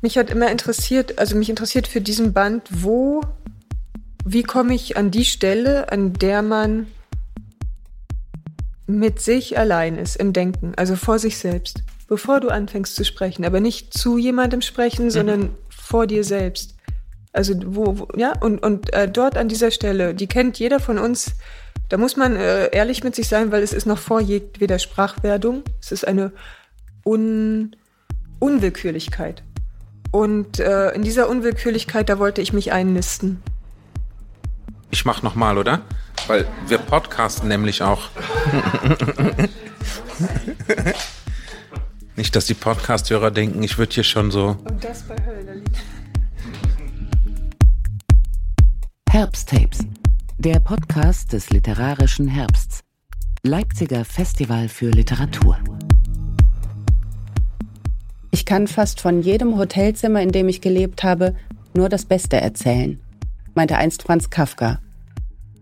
Mich hat immer interessiert, also mich interessiert für diesen Band, wo, wie komme ich an die Stelle, an der man mit sich allein ist im Denken, also vor sich selbst, bevor du anfängst zu sprechen, aber nicht zu jemandem sprechen, sondern mhm. vor dir selbst. Also wo, wo ja, und, und äh, dort an dieser Stelle, die kennt jeder von uns, da muss man äh, ehrlich mit sich sein, weil es ist noch vor jedweder Sprachwerdung. Es ist eine Un Unwillkürlichkeit. Und äh, in dieser Unwillkürlichkeit, da wollte ich mich einnisten. Ich mach nochmal, oder? Weil wir podcasten nämlich auch. Nicht, dass die Podcast-Hörer denken, ich würde hier schon so. Und das bei Hölderlin. Herbsttapes, der Podcast des literarischen Herbsts. Leipziger Festival für Literatur. Ich kann fast von jedem Hotelzimmer, in dem ich gelebt habe, nur das Beste erzählen, meinte einst Franz Kafka.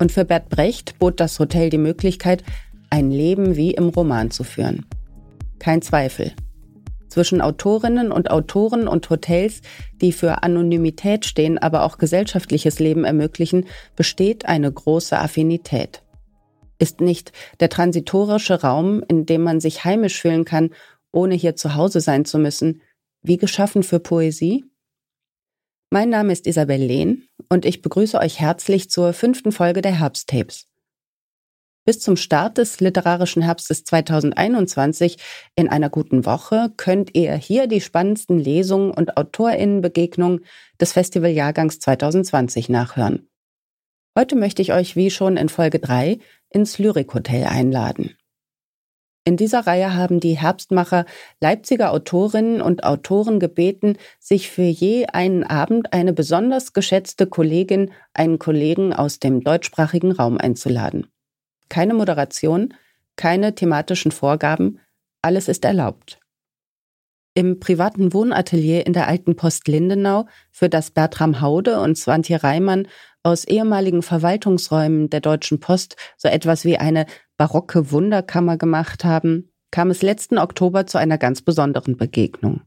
Und für Bert Brecht bot das Hotel die Möglichkeit, ein Leben wie im Roman zu führen. Kein Zweifel. Zwischen Autorinnen und Autoren und Hotels, die für Anonymität stehen, aber auch gesellschaftliches Leben ermöglichen, besteht eine große Affinität. Ist nicht der transitorische Raum, in dem man sich heimisch fühlen kann ohne hier zu Hause sein zu müssen, wie geschaffen für Poesie? Mein Name ist Isabel Lehn und ich begrüße euch herzlich zur fünften Folge der Herbsttapes. Bis zum Start des literarischen Herbstes 2021 in einer guten Woche könnt ihr hier die spannendsten Lesungen und Autorinnenbegegnungen des Festivaljahrgangs 2020 nachhören. Heute möchte ich euch wie schon in Folge 3 ins Lyrikhotel einladen. In dieser Reihe haben die Herbstmacher Leipziger Autorinnen und Autoren gebeten, sich für je einen Abend eine besonders geschätzte Kollegin, einen Kollegen aus dem deutschsprachigen Raum einzuladen. Keine Moderation, keine thematischen Vorgaben, alles ist erlaubt. Im privaten Wohnatelier in der alten Post Lindenau, für das Bertram Haude und Swantje Reimann aus ehemaligen Verwaltungsräumen der Deutschen Post so etwas wie eine barocke Wunderkammer gemacht haben, kam es letzten Oktober zu einer ganz besonderen Begegnung.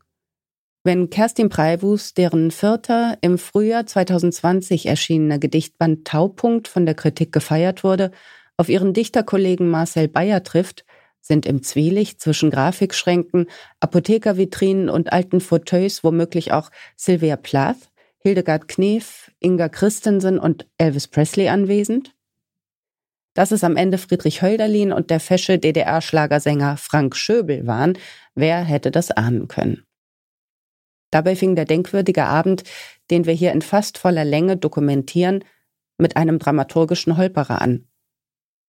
Wenn Kerstin Preiwus, deren vierter im Frühjahr 2020 erschienener Gedichtband Taupunkt von der Kritik gefeiert wurde, auf ihren Dichterkollegen Marcel Bayer trifft, sind im Zwielicht zwischen Grafikschränken, Apothekervitrinen und alten Fauteuils womöglich auch Sylvia Plath, Hildegard Knef, Inga Christensen und Elvis Presley anwesend? Dass es am Ende Friedrich Hölderlin und der fesche DDR-Schlagersänger Frank Schöbel waren, wer hätte das ahnen können? Dabei fing der denkwürdige Abend, den wir hier in fast voller Länge dokumentieren, mit einem dramaturgischen Holperer an.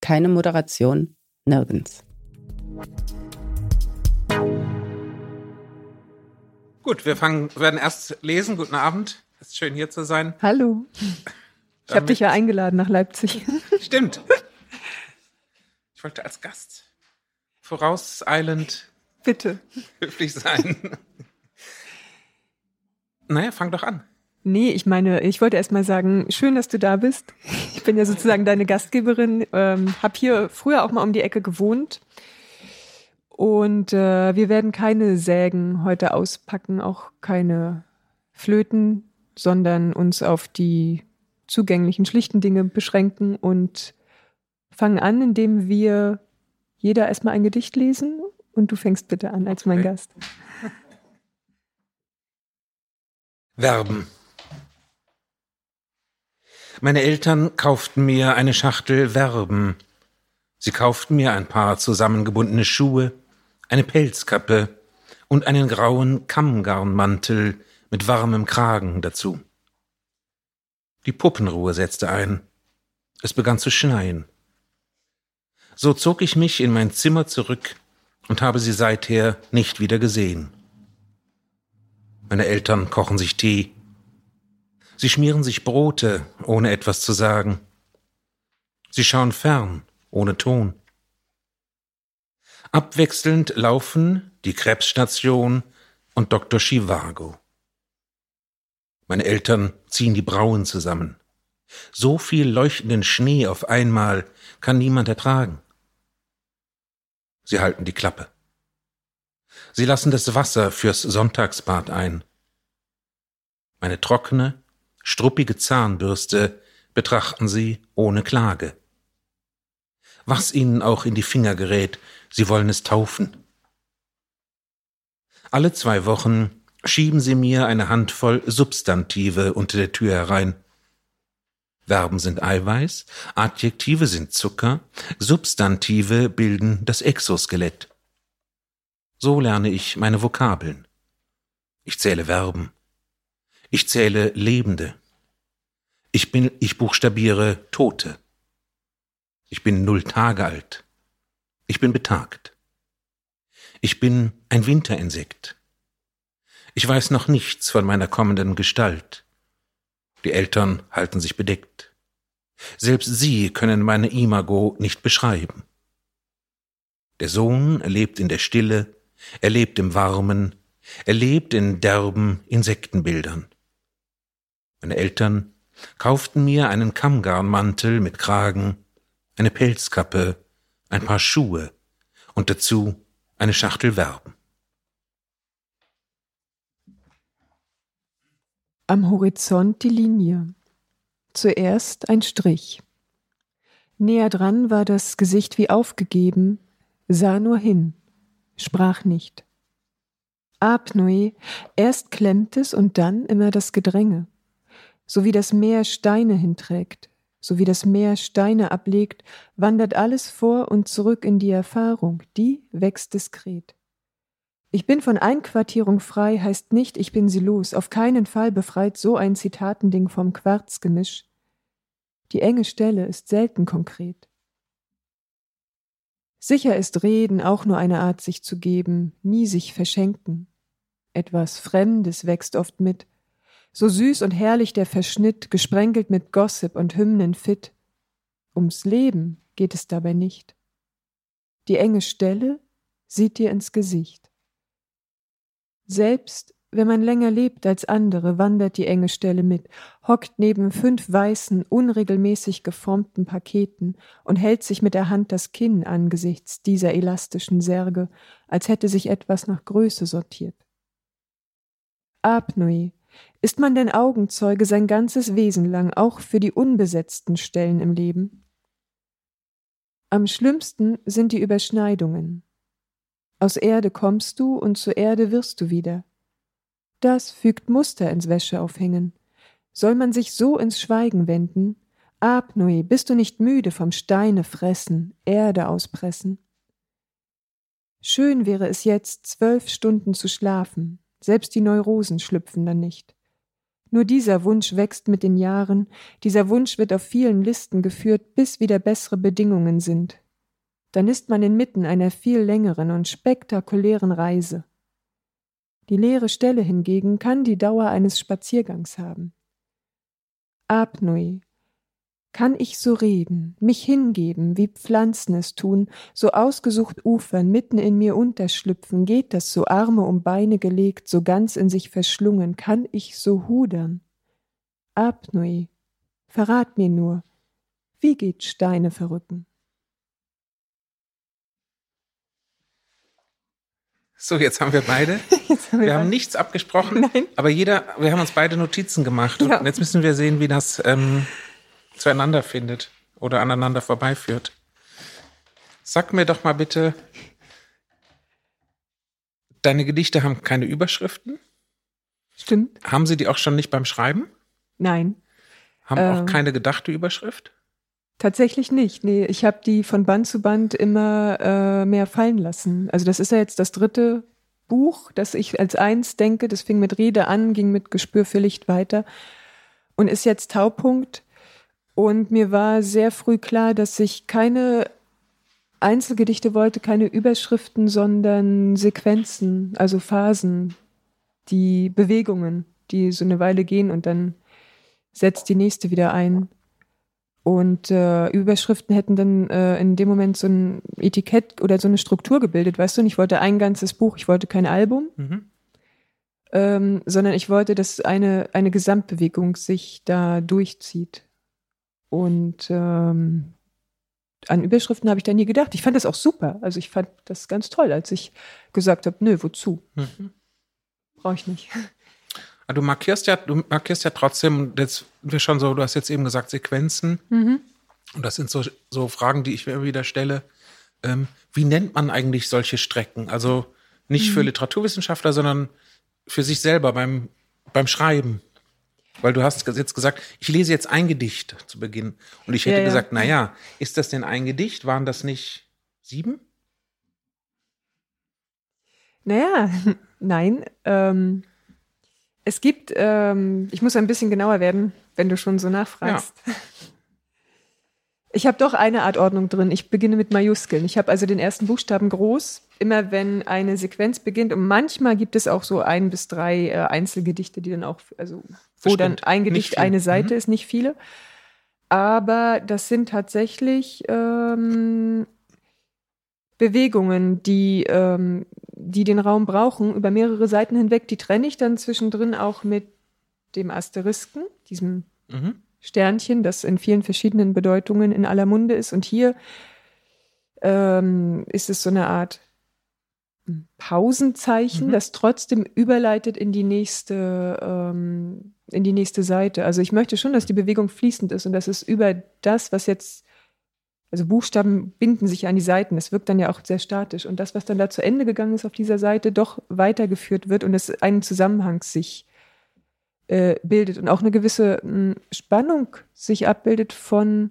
Keine Moderation, nirgends. Gut, wir fangen, werden erst lesen. Guten Abend. Es ist schön hier zu sein. Hallo. Ich habe dich ja eingeladen nach Leipzig. Stimmt. Ich wollte als Gast vorauseilend Bitte. höflich sein. Naja, fang doch an. Nee, ich meine, ich wollte erst mal sagen, schön, dass du da bist. Ich bin ja sozusagen deine Gastgeberin, ähm, habe hier früher auch mal um die Ecke gewohnt. Und äh, wir werden keine Sägen heute auspacken, auch keine Flöten, sondern uns auf die zugänglichen, schlichten Dinge beschränken und fangen an, indem wir jeder erstmal ein Gedicht lesen und du fängst bitte an als mein okay. Gast. Verben. Meine Eltern kauften mir eine Schachtel Verben. Sie kauften mir ein paar zusammengebundene Schuhe, eine Pelzkappe und einen grauen Kammgarnmantel mit warmem Kragen dazu. Die Puppenruhe setzte ein. Es begann zu schneien. So zog ich mich in mein Zimmer zurück und habe sie seither nicht wieder gesehen. Meine Eltern kochen sich Tee. Sie schmieren sich Brote, ohne etwas zu sagen. Sie schauen fern, ohne Ton. Abwechselnd laufen die Krebsstation und Dr. Chivago. Meine Eltern ziehen die Brauen zusammen. So viel leuchtenden Schnee auf einmal kann niemand ertragen. Sie halten die Klappe. Sie lassen das Wasser fürs Sonntagsbad ein. Meine trockene, struppige Zahnbürste betrachten sie ohne Klage. Was ihnen auch in die Finger gerät, sie wollen es taufen. Alle zwei Wochen schieben sie mir eine Handvoll Substantive unter der Tür herein. Verben sind Eiweiß, Adjektive sind Zucker, Substantive bilden das Exoskelett. So lerne ich meine Vokabeln. Ich zähle Verben. Ich zähle Lebende. Ich bin, ich buchstabiere Tote. Ich bin null Tage alt. Ich bin betagt. Ich bin ein Winterinsekt. Ich weiß noch nichts von meiner kommenden Gestalt. Die Eltern halten sich bedeckt. Selbst sie können meine Imago nicht beschreiben. Der Sohn lebt in der Stille, er lebt im Warmen, er lebt in derben Insektenbildern. Meine Eltern kauften mir einen Kammgarnmantel mit Kragen, eine Pelzkappe, ein paar Schuhe und dazu eine Schachtel Verben. Am Horizont die Linie. Zuerst ein Strich. Näher dran war das Gesicht wie aufgegeben, sah nur hin, sprach nicht. Apnoe, erst klemmt es und dann immer das Gedränge. So wie das Meer Steine hinträgt, so wie das Meer Steine ablegt, wandert alles vor und zurück in die Erfahrung, die wächst diskret. Ich bin von Einquartierung frei heißt nicht, ich bin sie los, auf keinen Fall befreit so ein Zitatending vom Quarzgemisch. Die enge Stelle ist selten konkret. Sicher ist Reden auch nur eine Art, sich zu geben, nie sich verschenken. Etwas Fremdes wächst oft mit, so süß und herrlich der Verschnitt, gesprenkelt mit Gossip und Hymnen fit. Ums Leben geht es dabei nicht. Die enge Stelle sieht dir ins Gesicht. Selbst wenn man länger lebt als andere, wandert die enge Stelle mit, hockt neben fünf weißen, unregelmäßig geformten Paketen und hält sich mit der Hand das Kinn angesichts dieser elastischen Särge, als hätte sich etwas nach Größe sortiert. Apnoe, ist man denn Augenzeuge sein ganzes Wesen lang, auch für die unbesetzten Stellen im Leben? Am schlimmsten sind die Überschneidungen. Aus Erde kommst du und zur Erde wirst du wieder. Das fügt Muster ins Wäscheaufhängen. Soll man sich so ins Schweigen wenden? Apnoe, bist du nicht müde vom Steine fressen, Erde auspressen? Schön wäre es jetzt, zwölf Stunden zu schlafen, selbst die Neurosen schlüpfen dann nicht. Nur dieser Wunsch wächst mit den Jahren, dieser Wunsch wird auf vielen Listen geführt, bis wieder bessere Bedingungen sind, dann ist man inmitten einer viel längeren und spektakulären Reise. Die leere Stelle hingegen kann die Dauer eines Spaziergangs haben. Apnoe. Kann ich so reden, mich hingeben, wie Pflanzen es tun, so ausgesucht ufern, mitten in mir unterschlüpfen, geht das so Arme um Beine gelegt, so ganz in sich verschlungen, kann ich so hudern? Apnoe. Verrat mir nur, wie geht Steine verrücken? So, jetzt haben wir beide. Haben wir, wir haben nichts abgesprochen, Nein. aber jeder, wir haben uns beide Notizen gemacht. Ja. Und jetzt müssen wir sehen, wie das ähm, zueinander findet oder aneinander vorbeiführt. Sag mir doch mal bitte, deine Gedichte haben keine Überschriften? Stimmt. Haben sie die auch schon nicht beim Schreiben? Nein. Haben Ähm. auch keine gedachte Überschrift? Tatsächlich nicht. Nee, ich habe die von Band zu Band immer äh, mehr fallen lassen. Also das ist ja jetzt das dritte Buch, das ich als eins denke. Das fing mit Rede an, ging mit Gespür für Licht weiter und ist jetzt Taupunkt. Und mir war sehr früh klar, dass ich keine Einzelgedichte wollte, keine Überschriften, sondern Sequenzen, also Phasen, die Bewegungen, die so eine Weile gehen und dann setzt die nächste wieder ein. Und äh, Überschriften hätten dann äh, in dem Moment so ein Etikett oder so eine Struktur gebildet, weißt du? Und ich wollte ein ganzes Buch, ich wollte kein Album, Mhm. ähm, sondern ich wollte, dass eine, eine Gesamtbewegung sich da durchzieht. Und ähm, an Überschriften habe ich da nie gedacht. Ich fand das auch super. Also ich fand das ganz toll, als ich gesagt habe, nö, wozu? Mhm. Brauche ich nicht. Du markierst ja, du markierst ja trotzdem, jetzt wir schon so, du hast jetzt eben gesagt, Sequenzen. Mhm. Und das sind so, so Fragen, die ich mir immer wieder stelle. Ähm, wie nennt man eigentlich solche Strecken? Also nicht Mhm. für Literaturwissenschaftler, sondern für sich selber beim, beim Schreiben. Weil du hast jetzt gesagt, ich lese jetzt ein Gedicht zu Beginn. Und ich hätte Ja, ja. gesagt, na ja, ist das denn ein Gedicht? Waren das nicht sieben? Naja, nein. Ähm, es gibt, ähm, ich muss ein bisschen genauer werden, wenn du schon so nachfragst. Ich habe doch eine Art Ordnung drin. Ich beginne mit Majuskeln. Ich habe also den ersten Buchstaben groß, immer wenn eine Sequenz beginnt. Und manchmal gibt es auch so ein bis drei äh, Einzelgedichte, die dann auch, also wo dann ein Gedicht eine Seite Mhm. ist, nicht viele. Aber das sind tatsächlich ähm, Bewegungen, die, ähm, die den Raum brauchen, über mehrere Seiten hinweg. Die trenne ich dann zwischendrin auch mit dem Asterisken, diesem Mhm. Sternchen, das in vielen verschiedenen Bedeutungen in aller Munde ist. Und hier ähm, ist es so eine Art Pausenzeichen, Mhm. das trotzdem überleitet in die nächste, ähm, in die nächste Seite. Also ich möchte schon, dass die Bewegung fließend ist und dass es über das, was jetzt, also Buchstaben binden sich an die Seiten, das wirkt dann ja auch sehr statisch. Und das, was dann da zu Ende gegangen ist auf dieser Seite, doch weitergeführt wird und es einen Zusammenhang sich äh, bildet und auch eine gewisse mh, Spannung sich abbildet von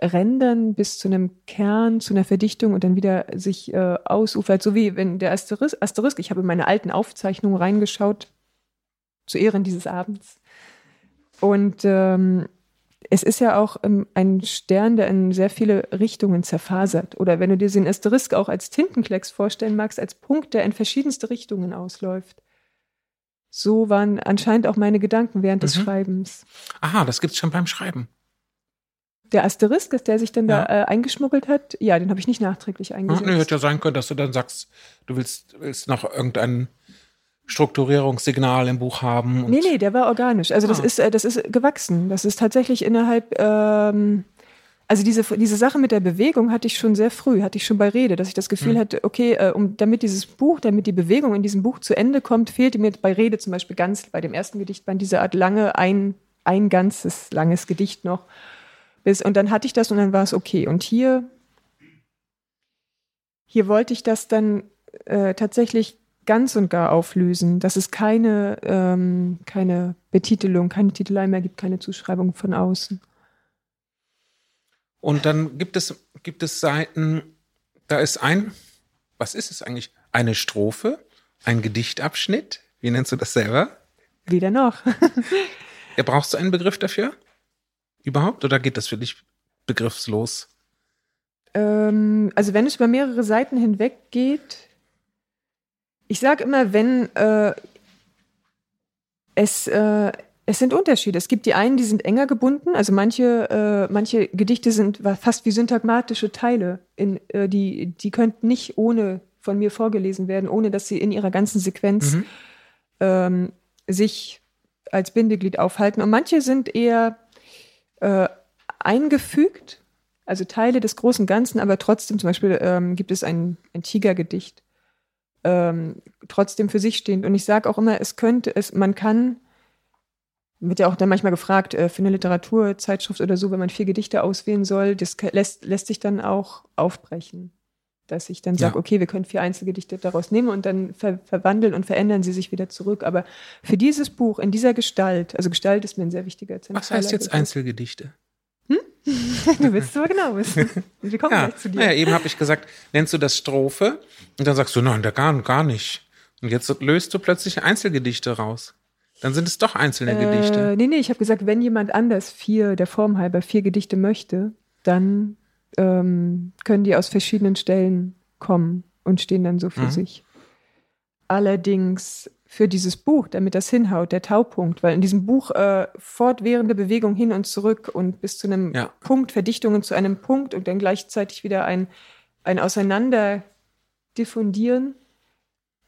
Rändern bis zu einem Kern, zu einer Verdichtung und dann wieder sich äh, ausufert, so wie wenn der Asterisk, Asterisk, ich habe in meine alten Aufzeichnungen reingeschaut, zu Ehren dieses Abends. Und ähm, es ist ja auch ähm, ein Stern, der in sehr viele Richtungen zerfasert. Oder wenn du dir den Asterisk auch als Tintenklecks vorstellen magst, als Punkt, der in verschiedenste Richtungen ausläuft. So waren anscheinend auch meine Gedanken während des Mhm. Schreibens. Aha, das gibt's schon beim Schreiben. Der Asterisk, ist der sich dann Ja. da äh, eingeschmuggelt hat, ja, den habe ich nicht nachträglich Ja, eingesetzt. nee, hätte ja sein können, dass du dann sagst, du willst, willst noch irgendein Strukturierungssignal im Buch haben. Nee, nee, der war organisch. Also das Ah. ist, äh, das ist gewachsen. Das ist tatsächlich innerhalb, ähm, also diese, diese Sache mit der Bewegung hatte ich schon sehr früh, hatte ich schon bei Rede, dass ich das Gefühl Mhm. hatte, okay, äh, um, damit dieses Buch, damit die Bewegung in diesem Buch zu Ende kommt, fehlte mir bei Rede zum Beispiel ganz, bei dem ersten Gedichtband, diese Art lange, ein, ein ganzes langes Gedicht noch. Bis, und dann hatte ich das und dann war es okay. Und hier, hier wollte ich das dann äh, tatsächlich ganz und gar auflösen, dass es keine, ähm, keine Betitelung, keine Titelei mehr gibt, keine Zuschreibung von außen. Und dann gibt es, gibt es Seiten, da ist ein, was ist es eigentlich? Eine Strophe, ein Gedichtabschnitt. Wie nennst du das selber? Weder noch. Ja, brauchst du einen Begriff dafür? Überhaupt? Oder geht das für dich begriffslos? ähm, also wenn es über mehrere Seiten hinweg geht, ich sage immer, wenn äh, es, äh, es sind Unterschiede. Es gibt die einen, die sind enger gebunden. Also manche, äh, manche Gedichte sind fast wie syntagmatische Teile. In, äh, die, die könnten nicht ohne von mir vorgelesen werden, ohne dass sie in ihrer ganzen Sequenz Mhm. ähm, sich als Bindeglied aufhalten. Und manche sind eher äh, eingefügt, also Teile des großen Ganzen, aber trotzdem, zum Beispiel ähm, gibt es ein, ein Tigergedicht, ähm, trotzdem für sich stehend. Und ich sage auch immer, es könnte, es, man kann, wird ja auch dann manchmal gefragt, äh, für eine Literaturzeitschrift oder so, wenn man vier Gedichte auswählen soll, das lässt, lässt sich dann auch aufbrechen. Dass ich dann sage, Ja. okay, wir können vier Einzelgedichte daraus nehmen und dann ver verwandeln und verändern sie sich wieder zurück. Aber für dieses Buch in dieser Gestalt, also Gestalt ist mir ein sehr wichtiger Was zentraler heißt jetzt Begriff. Einzelgedichte? Du willst aber genau wissen. Wir kommen Ja, gleich zu dir. naja, eben habe ich gesagt, nennst du das Strophe? Und dann sagst du, nein, da gar, gar nicht. Und jetzt löst du plötzlich Einzelgedichte raus. Dann sind es doch einzelne Gedichte. Äh, nee, nee, ich habe gesagt, wenn jemand anders vier, der Form halber, vier Gedichte möchte, dann ähm, können die aus verschiedenen Stellen kommen und stehen dann so für Mhm. sich. Allerdings für dieses Buch, damit das hinhaut, der Taupunkt, weil in diesem Buch äh, fortwährende Bewegung hin und zurück und bis zu einem Ja. Punkt, Verdichtungen zu einem Punkt und dann gleichzeitig wieder ein, ein Auseinander diffundieren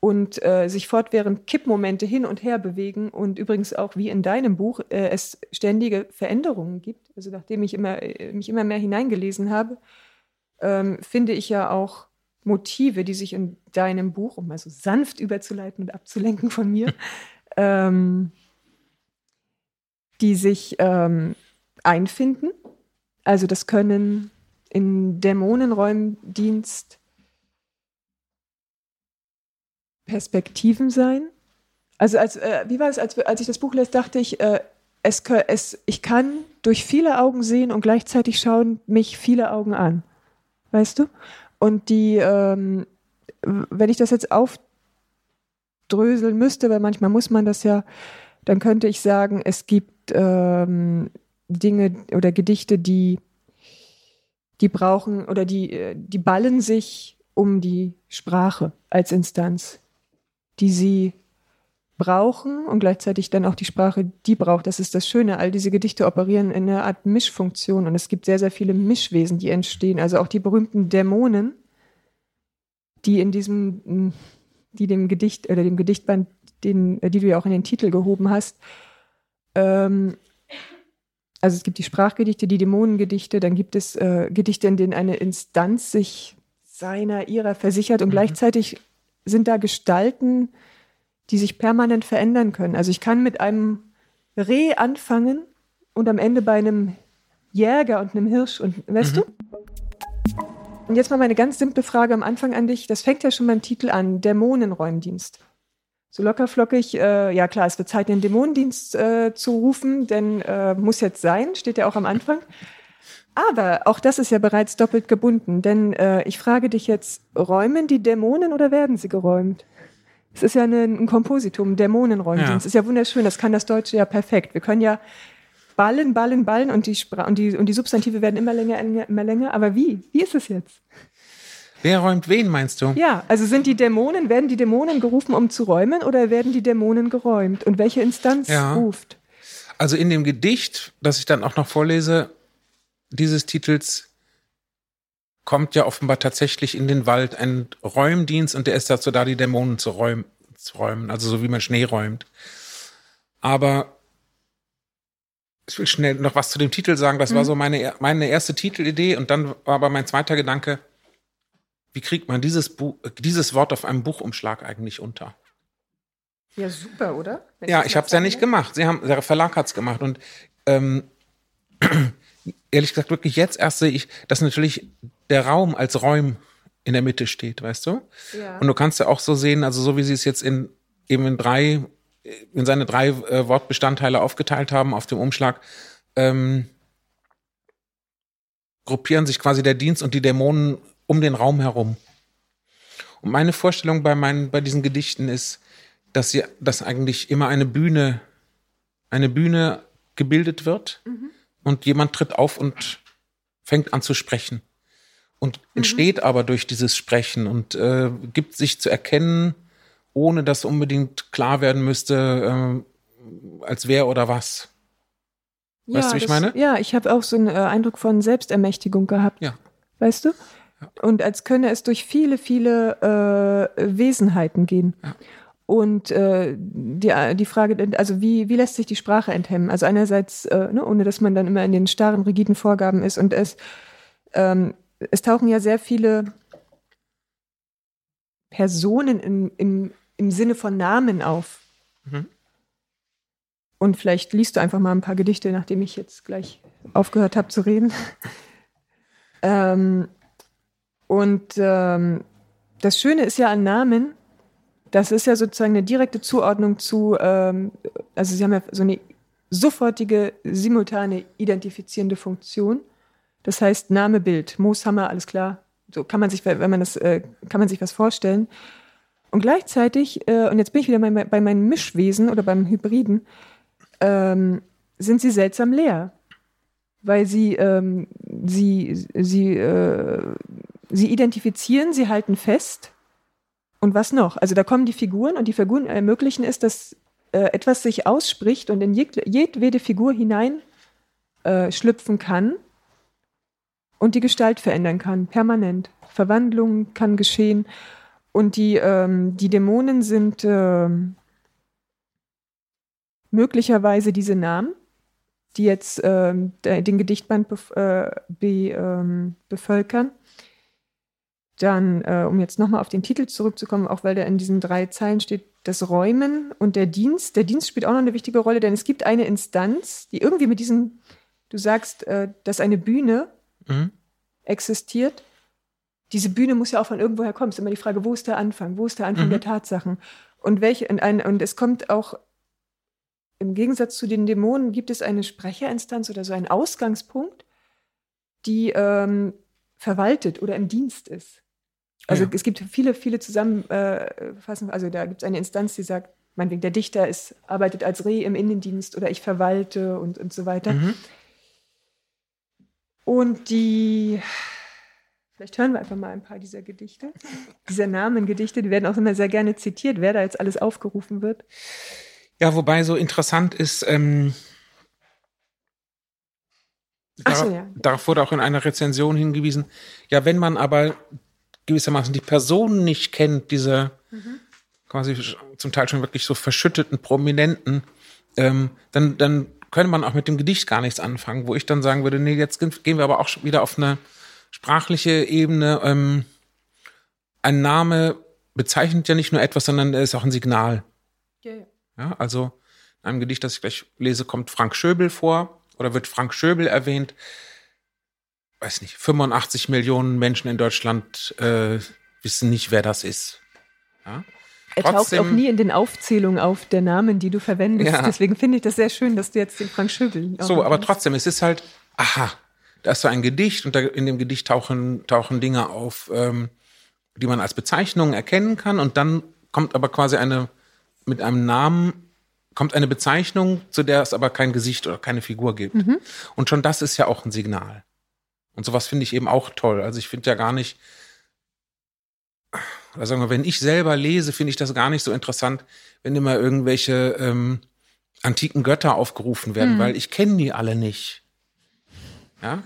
und äh, sich fortwährend Kippmomente hin und her bewegen und übrigens auch wie in deinem Buch äh, es ständige Veränderungen gibt. Also nachdem ich immer, äh, mich immer mehr hineingelesen habe, ähm, finde ich ja auch Motive, die sich in deinem Buch, um mal so sanft überzuleiten und abzulenken von mir, ähm, die sich ähm, einfinden. Also das können in Dämonenräumdienst Perspektiven sein. Also als, äh, wie war es, als, als ich das Buch las, dachte ich, äh, es, es, ich kann durch viele Augen sehen und gleichzeitig schauen mich viele Augen an. Weißt du? Und die, ähm, wenn ich das jetzt aufdröseln müsste, weil manchmal muss man das ja, dann könnte ich sagen, es gibt ähm, Dinge oder Gedichte, die, die brauchen oder die, äh, die ballen sich um die Sprache als Instanz, die sie brauchen und gleichzeitig dann auch die Sprache, die braucht. Das ist das Schöne. All diese Gedichte operieren in einer Art Mischfunktion und es gibt sehr, sehr viele Mischwesen, die entstehen. Also auch die berühmten Dämonen, die in diesem, die dem Gedicht oder dem Gedichtband, den, die du ja auch in den Titel gehoben hast, ähm, also es gibt die Sprachgedichte, die Dämonengedichte, dann gibt es äh, Gedichte, in denen eine Instanz sich seiner, ihrer versichert und mhm. gleichzeitig sind da Gestalten, die sich permanent verändern können. Also ich kann mit einem Reh anfangen und am Ende bei einem Jäger und einem Hirsch und weißt mhm. du? Und jetzt mal meine ganz simple Frage am Anfang an dich. Das fängt ja schon beim Titel an, Dämonenräumdienst. So lockerflockig, äh, ja klar, es wird Zeit, den Dämonendienst äh, zu rufen, denn äh, muss jetzt sein, steht ja auch am Anfang. Aber auch das ist ja bereits doppelt gebunden, denn äh, ich frage dich jetzt, räumen die Dämonen oder werden sie geräumt? Es ist ja eine, ein Kompositum, Dämonenräumdienst. Ja. Das ist ja wunderschön, das kann das Deutsche ja perfekt. Wir können ja ballen, ballen, ballen und die, Spra und die, und die Substantive werden immer länger, immer länger. Aber wie? Wie ist es jetzt? Wer räumt wen, meinst du? Ja, also sind die Dämonen, werden die Dämonen gerufen, um zu räumen oder werden die Dämonen geräumt? Und welche Instanz ja. ruft? Also in dem Gedicht, das ich dann auch noch vorlese, dieses Titels, kommt ja offenbar tatsächlich in den Wald ein Räumdienst und der ist dazu da, die Dämonen zu räumen, zu räumen also so wie man Schnee räumt. Aber ich will schnell noch was zu dem Titel sagen. Das mhm. war so meine, meine erste Titelidee und dann war aber mein zweiter Gedanke, wie kriegt man dieses, Buch, dieses Wort auf einem Buchumschlag eigentlich unter? Ja, super, oder? Wenn ja, ich habe es ja nicht gemacht. Sie haben, der Verlag hat es gemacht und ähm, ehrlich gesagt wirklich jetzt erst sehe ich, dass natürlich der Raum als Räum in der Mitte steht, weißt du? Ja. Und du kannst ja auch so sehen, also so wie sie es jetzt in eben in drei, in seine drei äh, Wortbestandteile aufgeteilt haben auf dem Umschlag, ähm, gruppieren sich quasi der Dienst und die Dämonen um den Raum herum. Und meine Vorstellung bei meinen, bei diesen Gedichten ist, dass sie, dass eigentlich immer eine Bühne, eine Bühne gebildet wird mhm. und jemand tritt auf und fängt an zu sprechen und mhm. entsteht aber durch dieses Sprechen und äh, gibt sich zu erkennen, ohne dass unbedingt klar werden müsste, äh, als wer oder was. Weißt ja, du, wie ich meine? Ja, ich habe auch so einen äh, Eindruck von Selbstermächtigung gehabt. Ja. Weißt du? Ja. Und als könne es durch viele, viele äh, Wesenheiten gehen. Ja. Und äh, die, die Frage, also wie, wie lässt sich die Sprache enthemmen? Also einerseits, äh, ne, ohne dass man dann immer in den starren, rigiden Vorgaben ist und es ähm, es tauchen ja sehr viele Personen im, im, im Sinne von Namen auf. Mhm. Und vielleicht liest du einfach mal ein paar Gedichte, nachdem ich jetzt gleich aufgehört habe zu reden. ähm, und ähm, das Schöne ist ja an Namen, das ist ja sozusagen eine direkte Zuordnung zu, ähm, also sie haben ja so eine sofortige, simultane identifizierende Funktion. Das heißt Name, Bild, Mooshammer, alles klar. So kann man sich, wenn man das, äh, kann man sich was vorstellen. Und gleichzeitig, äh, und jetzt bin ich wieder bei, bei meinen Mischwesen oder beim Hybriden, ähm, sind sie seltsam leer. Weil sie, ähm, sie, sie, äh, sie identifizieren, sie halten fest. Und was noch? Also da kommen die Figuren und die Figuren ermöglichen es, dass äh, etwas sich ausspricht und in jeg jedwede Figur hinein äh, schlüpfen kann und die Gestalt verändern kann, permanent. Verwandlung kann geschehen. Und die, ähm, die Dämonen sind ähm, möglicherweise diese Namen, die jetzt ähm, den Gedichtband bef äh, be, ähm, bevölkern. Dann, äh, um jetzt nochmal auf den Titel zurückzukommen, auch weil der in diesen drei Zeilen steht, das Räumen und der Dienst. Der Dienst spielt auch noch eine wichtige Rolle, denn es gibt eine Instanz, die irgendwie mit diesem, du sagst, äh, dass eine Bühne Mhm. existiert. Diese Bühne muss ja auch von irgendwoher kommen. Es ist immer die Frage, wo ist der Anfang? Wo ist der Anfang Mhm. der Tatsachen? Und welche, und, ein, und es kommt auch im Gegensatz zu den Dämonen gibt es eine Sprecherinstanz oder so einen Ausgangspunkt, die ähm, verwaltet oder im Dienst ist. Also Ja. es gibt viele, viele Zusammenfassungen. Also da gibt es eine Instanz, die sagt, meinetwegen, der Dichter ist, arbeitet als Reh im Innendienst oder ich verwalte und, und so weiter. Mhm. Und die, vielleicht hören wir einfach mal ein paar dieser Gedichte, dieser Namengedichte, die werden auch immer sehr gerne zitiert, wer da jetzt alles aufgerufen wird. Ja, wobei so interessant ist, ähm, Ach so, darauf, ja. darauf wurde auch in einer Rezension hingewiesen, ja, wenn man aber gewissermaßen die Person nicht kennt, diese Mhm. quasi zum Teil schon wirklich so verschütteten Prominenten, ähm, dann, dann könnte man auch mit dem Gedicht gar nichts anfangen, wo ich dann sagen würde, nee, jetzt gehen wir aber auch schon wieder auf eine sprachliche Ebene. Ähm, ein Name bezeichnet ja nicht nur etwas, sondern er ist auch ein Signal. Ja, ja. Ja, also in einem Gedicht, das ich gleich lese, kommt Frank Schöbel vor oder wird Frank Schöbel erwähnt. Weiß nicht, 85 Millionen Menschen in Deutschland äh, wissen nicht, wer das ist. Ja? Er taucht Trotzdem- auch nie in den Aufzählungen auf der Namen, die du verwendest. Ja. Deswegen finde ich das sehr schön, dass du jetzt den Frank Schöbel. So, aber trotzdem, es ist halt, aha, da ist so ein Gedicht und da, in dem Gedicht tauchen, tauchen Dinge auf, ähm, die man als Bezeichnung erkennen kann und dann kommt aber quasi eine, mit einem Namen, kommt eine Bezeichnung, zu der es aber kein Gesicht oder keine Figur gibt. Und schon das ist ja auch ein Signal. Und sowas finde ich eben auch toll. Also ich finde ja gar nicht, oder sagen wir, wenn ich selber lese, finde ich das gar nicht so interessant, wenn immer irgendwelche ähm, antiken Götter aufgerufen werden, weil ich kenne die alle nicht. Ja?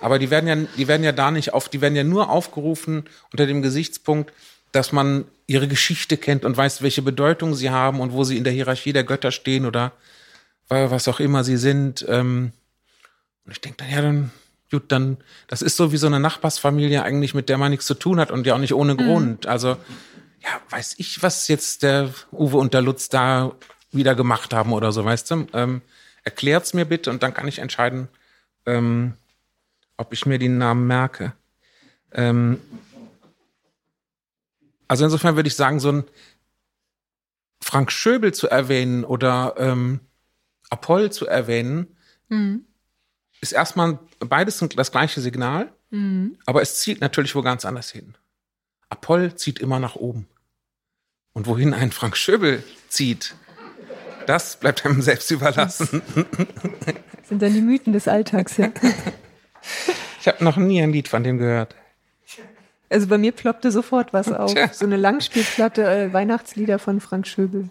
Aber die werden ja, die werden ja da nicht auf, die werden ja nur aufgerufen unter dem Gesichtspunkt, dass man ihre Geschichte kennt und weiß, welche Bedeutung sie haben und wo sie in der Hierarchie der Götter stehen oder wa- was auch immer sie sind. Ähm, und ich denke dann, ja, dann, gut, dann, das ist so wie so eine Nachbarsfamilie eigentlich, mit der man nichts zu tun hat und ja auch nicht ohne Grund. Also, ja, weiß ich, was jetzt der Uwe und der Lutz da wieder gemacht haben oder so, weißt du? Ähm, erklärt's mir bitte und dann kann ich entscheiden, ähm, ob ich mir die Namen merke. Ähm, also insofern würde ich sagen, so ein Frank Schöbel zu erwähnen oder ähm, Apoll zu erwähnen, ist erstmal beides sind das gleiche Signal, aber es zielt natürlich wo ganz anders hin. Apoll zieht immer nach oben. Und wohin ein Frank Schöbel zieht, das bleibt einem selbst überlassen. Das sind dann die Mythen des Alltags, ja. Ich habe noch nie ein Lied von dem gehört. Also bei mir ploppte sofort was auf. Tja. So eine Langspielplatte, äh, Weihnachtslieder von Frank Schöbel.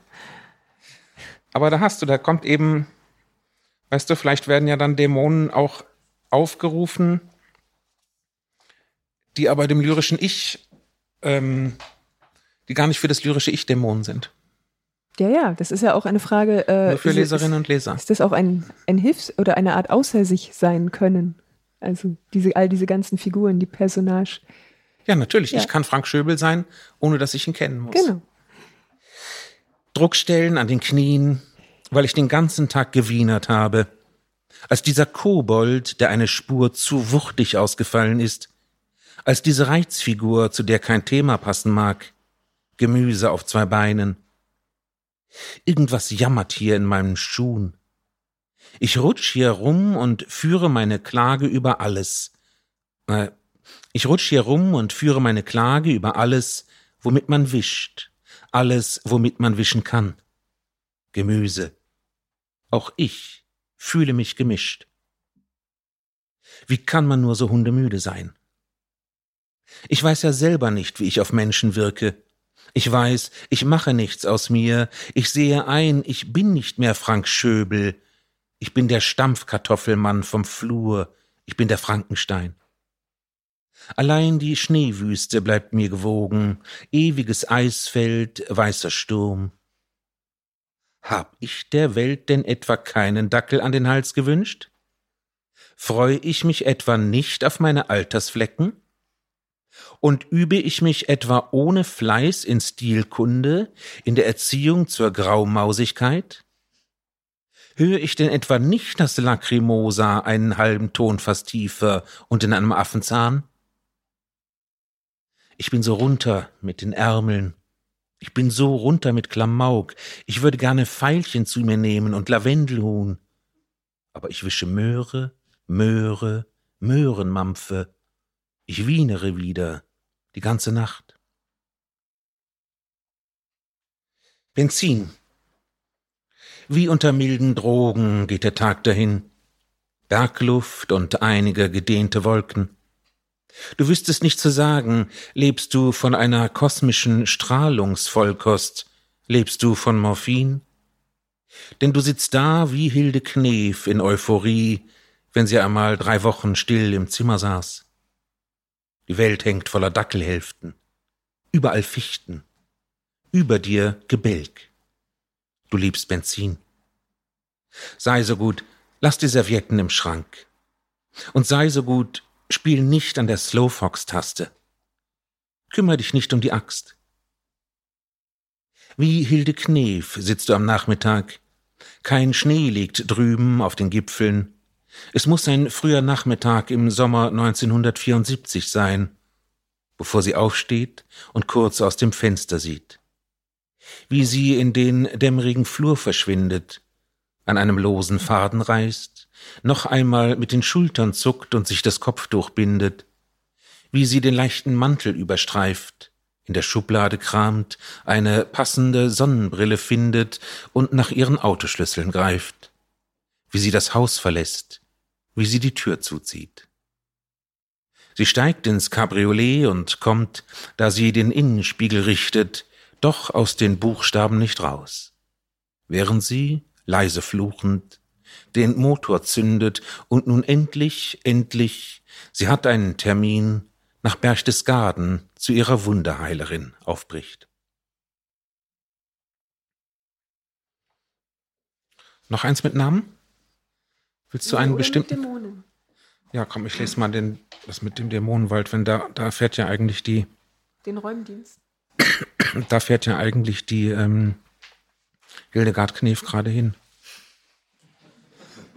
Aber da hast du, da kommt eben, weißt du, vielleicht werden ja dann Dämonen auch aufgerufen, die aber dem lyrischen Ich, ähm, die gar nicht für das lyrische Ich Dämonen sind. Ja, ja, das ist ja auch eine Frage. Äh, Nur für ist- Leserinnen und Leser. Ist das auch ein, ein Hilfs- oder eine Art außer sich sein können? Also diese, all diese ganzen Figuren, die Personage. Ja, natürlich. Ja. Ich kann Frank Schöbel sein, ohne dass ich ihn kennen muss. Genau. Druckstellen an den Knien, weil ich den ganzen Tag gewienert habe. Als dieser Kobold, der eine Spur zu wuchtig ausgefallen ist. Als diese Reizfigur, zu der kein Thema passen mag. Gemüse auf zwei Beinen. Irgendwas jammert hier in meinen Schuhen. Ich rutsch hier rum und führe meine Klage über alles. Äh, ich rutsch hier rum und führe meine Klage über alles, womit man wischt. Alles, womit man wischen kann. Gemüse. Auch ich fühle mich gemischt. Wie kann man nur so hundemüde sein? Ich weiß ja selber nicht, wie ich auf Menschen wirke. Ich weiß, ich mache nichts aus mir. Ich sehe ein, ich bin nicht mehr Frank Schöbel. Ich bin der Stampfkartoffelmann vom Flur. Ich bin der Frankenstein. Allein die Schneewüste bleibt mir gewogen, ewiges Eisfeld, weißer Sturm. Hab ich der Welt denn etwa keinen Dackel an den Hals gewünscht? Freu ich mich etwa nicht auf meine Altersflecken? Und übe ich mich etwa ohne Fleiß in Stilkunde, in der Erziehung zur Graumausigkeit? Höre ich denn etwa nicht das Lacrimosa einen halben Ton fast tiefer und in einem Affenzahn? Ich bin so runter mit den Ärmeln. Ich bin so runter mit Klamauk. Ich würde gerne Veilchen zu mir nehmen und Lavendelhuhn. Aber ich wische Möhre, Möhre, Möhrenmampfe. Ich wienere wieder, die ganze Nacht. Benzin. Wie unter milden Drogen geht der Tag dahin. Bergluft und einige gedehnte Wolken. Du wüsstest nicht zu sagen, lebst du von einer kosmischen Strahlungsvollkost, lebst du von Morphin? Denn du sitzt da wie Hilde Knef in Euphorie, wenn sie einmal drei Wochen still im Zimmer saß. Die Welt hängt voller Dackelhälften, überall Fichten, über dir Gebälk. Du liebst Benzin. Sei so gut, lass die Servietten im Schrank. Und sei so gut, Spiel nicht an der Slowfox-Taste. Kümmer dich nicht um die Axt. Wie Hilde Knef sitzt du am Nachmittag. Kein Schnee liegt drüben auf den Gipfeln. Es muss ein früher Nachmittag im Sommer 1974 sein, bevor sie aufsteht und kurz aus dem Fenster sieht. Wie sie in den dämmerigen Flur verschwindet, an einem losen Faden reißt, noch einmal mit den Schultern zuckt und sich das Kopftuch bindet, wie sie den leichten Mantel überstreift, in der Schublade kramt, eine passende Sonnenbrille findet und nach ihren Autoschlüsseln greift, wie sie das Haus verlässt, wie sie die Tür zuzieht. Sie steigt ins Cabriolet und kommt, da sie den Innenspiegel richtet, doch aus den Buchstaben nicht raus, während sie, leise fluchend, den Motor zündet und nun endlich, endlich, sie hat einen Termin, nach Berchtesgaden zu ihrer Wunderheilerin aufbricht. Noch eins mit Namen? Willst du ja, einen bestimmten? Dämonen. Ja, komm, ich lese mal den, das mit dem Dämonenwald, wenn da, da fährt ja eigentlich die. Den Räumdienst. Da fährt ja eigentlich die ähm, Hildegard Knef gerade hin.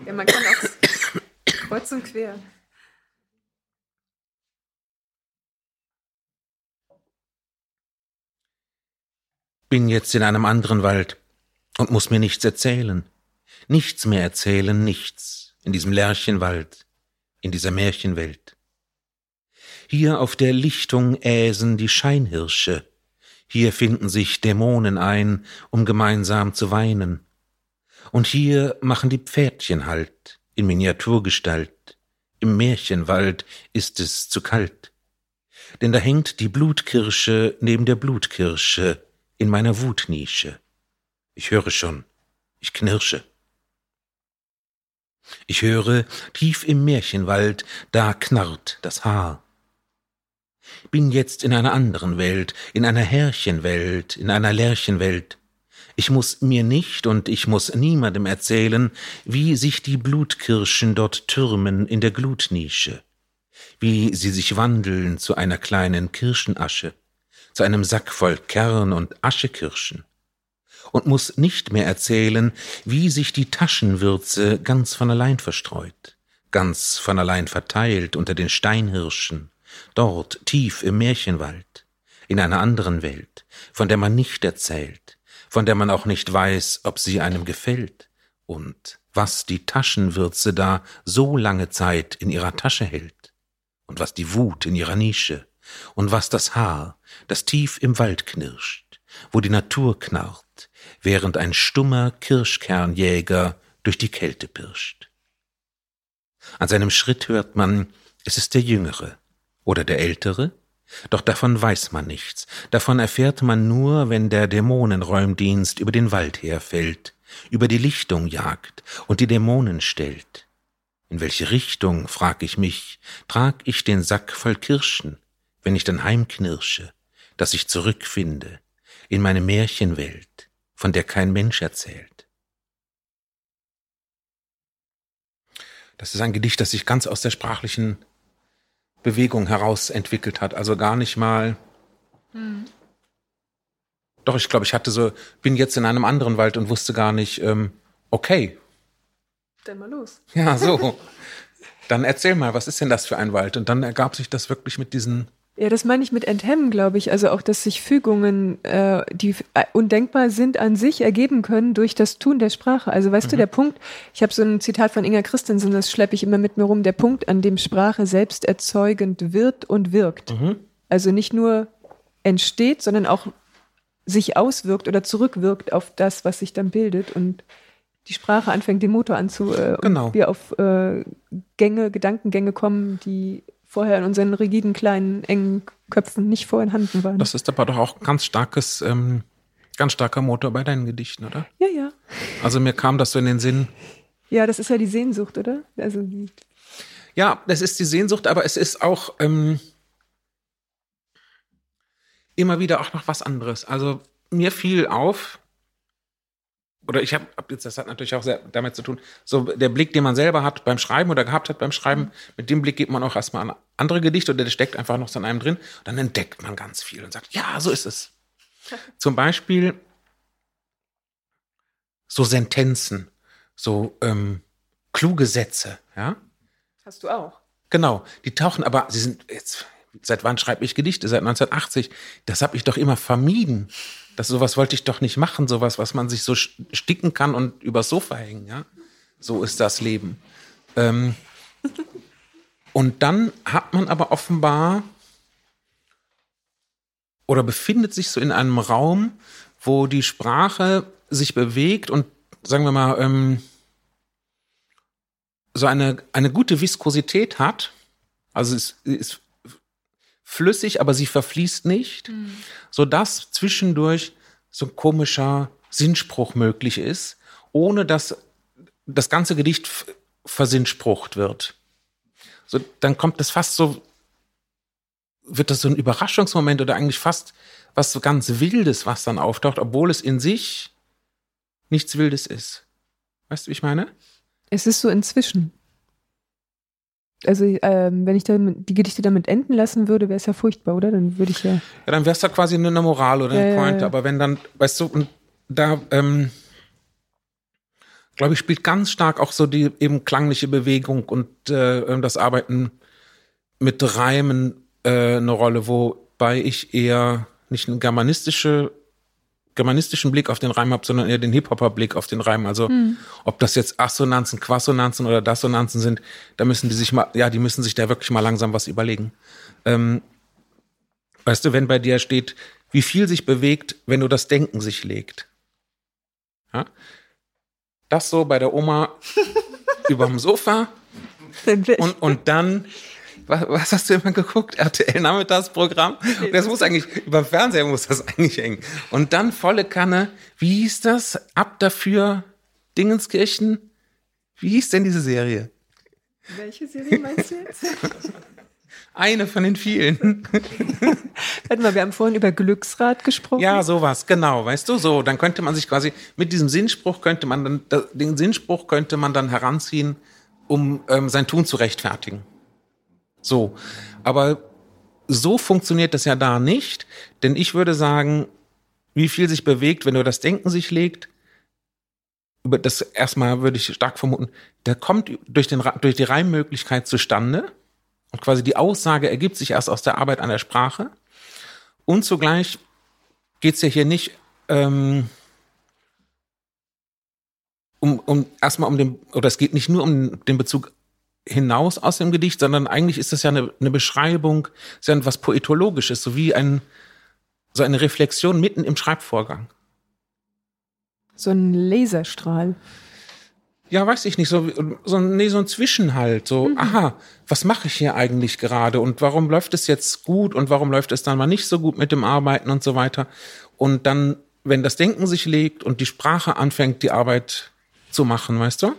Ja, man kann auch kreuz und quer. Bin jetzt in einem anderen Wald und muss mir nichts erzählen. Nichts mehr erzählen, nichts. In diesem Lärchenwald, in dieser Märchenwelt. Hier auf der Lichtung äsen die Scheinhirsche. Hier finden sich Dämonen ein, um gemeinsam zu weinen. Und hier machen die Pferdchen Halt, in Miniaturgestalt. Im Märchenwald ist es zu kalt. Denn da hängt die Blutkirsche neben der Blutkirsche in meiner Wutnische. Ich höre schon, ich knirsche. Ich höre, tief im Märchenwald, da knarrt das Haar. Bin jetzt in einer anderen Welt, in einer Härchenwelt, in einer Lärchenwelt. Ich muss mir nicht und ich muss niemandem erzählen, wie sich die Blutkirschen dort türmen in der Glutnische, wie sie sich wandeln zu einer kleinen Kirschenasche, zu einem Sack voll Kern und Aschekirschen, und muss nicht mehr erzählen, wie sich die Taschenwürze ganz von allein verstreut, ganz von allein verteilt unter den Steinhirschen, dort tief im Märchenwald, in einer anderen Welt, von der man nicht erzählt, von der man auch nicht weiß, ob sie einem gefällt und was die Taschenwürze da so lange Zeit in ihrer Tasche hält und was die Wut in ihrer Nische und was das Haar, das tief im Wald knirscht, wo die Natur knarrt, während ein stummer Kirschkernjäger durch die Kälte pirscht. An seinem Schritt hört man, es ist der Jüngere oder der Ältere, doch davon weiß man nichts, davon erfährt man nur, wenn der Dämonenräumdienst über den Wald herfällt, über die Lichtung jagt und die Dämonen stellt. In welche Richtung, frag ich mich, trag ich den Sack voll Kirschen, wenn ich dann heimknirsche, dass ich zurückfinde in meine Märchenwelt, von der kein Mensch erzählt. Das ist ein Gedicht, das sich ganz aus der sprachlichen Bewegung heraus entwickelt hat. Also gar nicht mal. Doch, ich glaube, ich hatte so, bin jetzt in einem anderen Wald und wusste gar nicht, ähm, okay, Dann mal los. ja, so. Dann erzähl mal, was ist denn das für ein Wald? Und dann ergab sich das wirklich mit diesen, Ja, das meine ich mit enthemmen, glaube ich. Also auch, dass sich Fügungen, äh, die äh, undenkbar sind an sich, ergeben können durch das Tun der Sprache. Also weißt du, der Punkt, ich habe so ein Zitat von Inga Christensen, das schleppe ich immer mit mir rum, der Punkt, an dem Sprache selbst erzeugend wird und wirkt. Also nicht nur entsteht, sondern auch sich auswirkt oder zurückwirkt auf das, was sich dann bildet und die Sprache anfängt, den Motor anzu, äh, und Genau. wir auf äh, Gänge, Gedankengänge kommen, die vorher in unseren rigiden, kleinen, engen Köpfen nicht vorhanden waren. das ist aber doch auch ganz starkes, ähm, ganz starker Motor bei deinen Gedichten, oder? ja, ja. Also mir kam das so in den Sinn. Ja, das ist ja die Sehnsucht, oder? Also Ja, es ist die Sehnsucht, aber es ist auch ähm, immer wieder auch noch was anderes. Also mir fiel auf, oder ich habe hab jetzt, das hat natürlich auch sehr damit zu tun, so der Blick, den man selber hat beim Schreiben oder gehabt hat beim Schreiben, mit dem Blick geht man auch erstmal an andere Gedichte oder der steckt einfach noch so in einem drin. Und dann entdeckt man ganz viel und sagt, ja, so ist es. Zum Beispiel so Sentenzen, so ähm, kluge Sätze, ja. hast du auch. Genau, die tauchen, aber sie sind jetzt, seit wann schreibe ich Gedichte? Seit 1980. Das habe ich doch immer vermieden. Das sowas wollte ich doch nicht machen, sowas, was man sich so sticken kann und übers Sofa hängen, ja. So ist das Leben. Ähm, und dann hat man aber offenbar oder befindet sich so in einem Raum, wo die Sprache sich bewegt und sagen wir mal, ähm, so eine, eine gute Viskosität hat. Also es ist flüssig, aber sie verfließt nicht, sodass zwischendurch so ein komischer Sinnspruch möglich ist, ohne dass das ganze Gedicht versinnsprucht wird. So, dann kommt das fast so, wird das so ein Überraschungsmoment oder eigentlich fast was so ganz Wildes, was dann auftaucht, obwohl es in sich nichts Wildes ist. Weißt du, wie ich meine? Es ist so inzwischen. Also, ähm, wenn ich dann die Gedichte damit enden lassen würde, wäre es ja furchtbar, oder? Dann würde ich ja. Ja, dann wär's da quasi nur eine Moral oder eine ja, Pointe. ja. Aber wenn dann, weißt du, und da, ähm, glaube ich, spielt ganz stark auch so die eben klangliche Bewegung und äh, das Arbeiten mit Reimen äh, eine Rolle, wobei ich eher nicht einen germanistische, germanistischen Blick auf den Reim habe, sondern eher den Hip-Hopper-Blick auf den Reim. Also ob das jetzt Assonanzen, Quassonanzen oder Dassonanzen sind, da müssen die sich mal, ja, die müssen sich da wirklich mal langsam was überlegen. Ähm, Weißt du, wenn bei dir steht, wie viel sich bewegt, wenn nur das Denken sich legt. Ja? Das so bei der Oma überm Sofa und, und dann, was, was hast du immer geguckt? RTL Nachmittagsprogramm? Das muss eigentlich, über Fernseher muss das eigentlich hängen. Und dann volle Kanne, wie hieß das? Ab dafür Dingenskirchen? Wie hieß denn diese Serie? welche Serie meinst du jetzt? Eine von den vielen. Warte mal, wir haben vorhin über Glücksrad gesprochen. Ja, sowas, genau, weißt du, so, dann könnte man sich quasi mit diesem Sinnspruch könnte man dann, da- den Sinnspruch könnte man dann heranziehen, um ähm, sein Tun zu rechtfertigen. So, aber so funktioniert das ja da nicht, denn ich würde sagen, wie viel sich bewegt, wenn nur das Denken sich legt, über das erstmal würde ich stark vermuten, der kommt durch, den, durch die Reimmöglichkeit zustande und quasi die Aussage ergibt sich erst aus der Arbeit an der Sprache. Und zugleich geht es ja hier nicht ähm, um, um erstmal um den, oder es geht nicht nur um den Bezug hinaus aus dem Gedicht, sondern eigentlich ist das ja eine, eine Beschreibung, ist ja etwas Poetologisches, so wie ein, so eine Reflexion mitten im Schreibvorgang. So ein Laserstrahl. Ja, weiß ich nicht, so, so, nee, so ein Zwischenhalt, so, aha, was mache ich hier eigentlich gerade und warum läuft es jetzt gut und warum läuft es dann mal nicht so gut mit dem Arbeiten und so weiter. Und dann, wenn das Denken sich legt und die Sprache anfängt, die Arbeit zu machen, weißt du?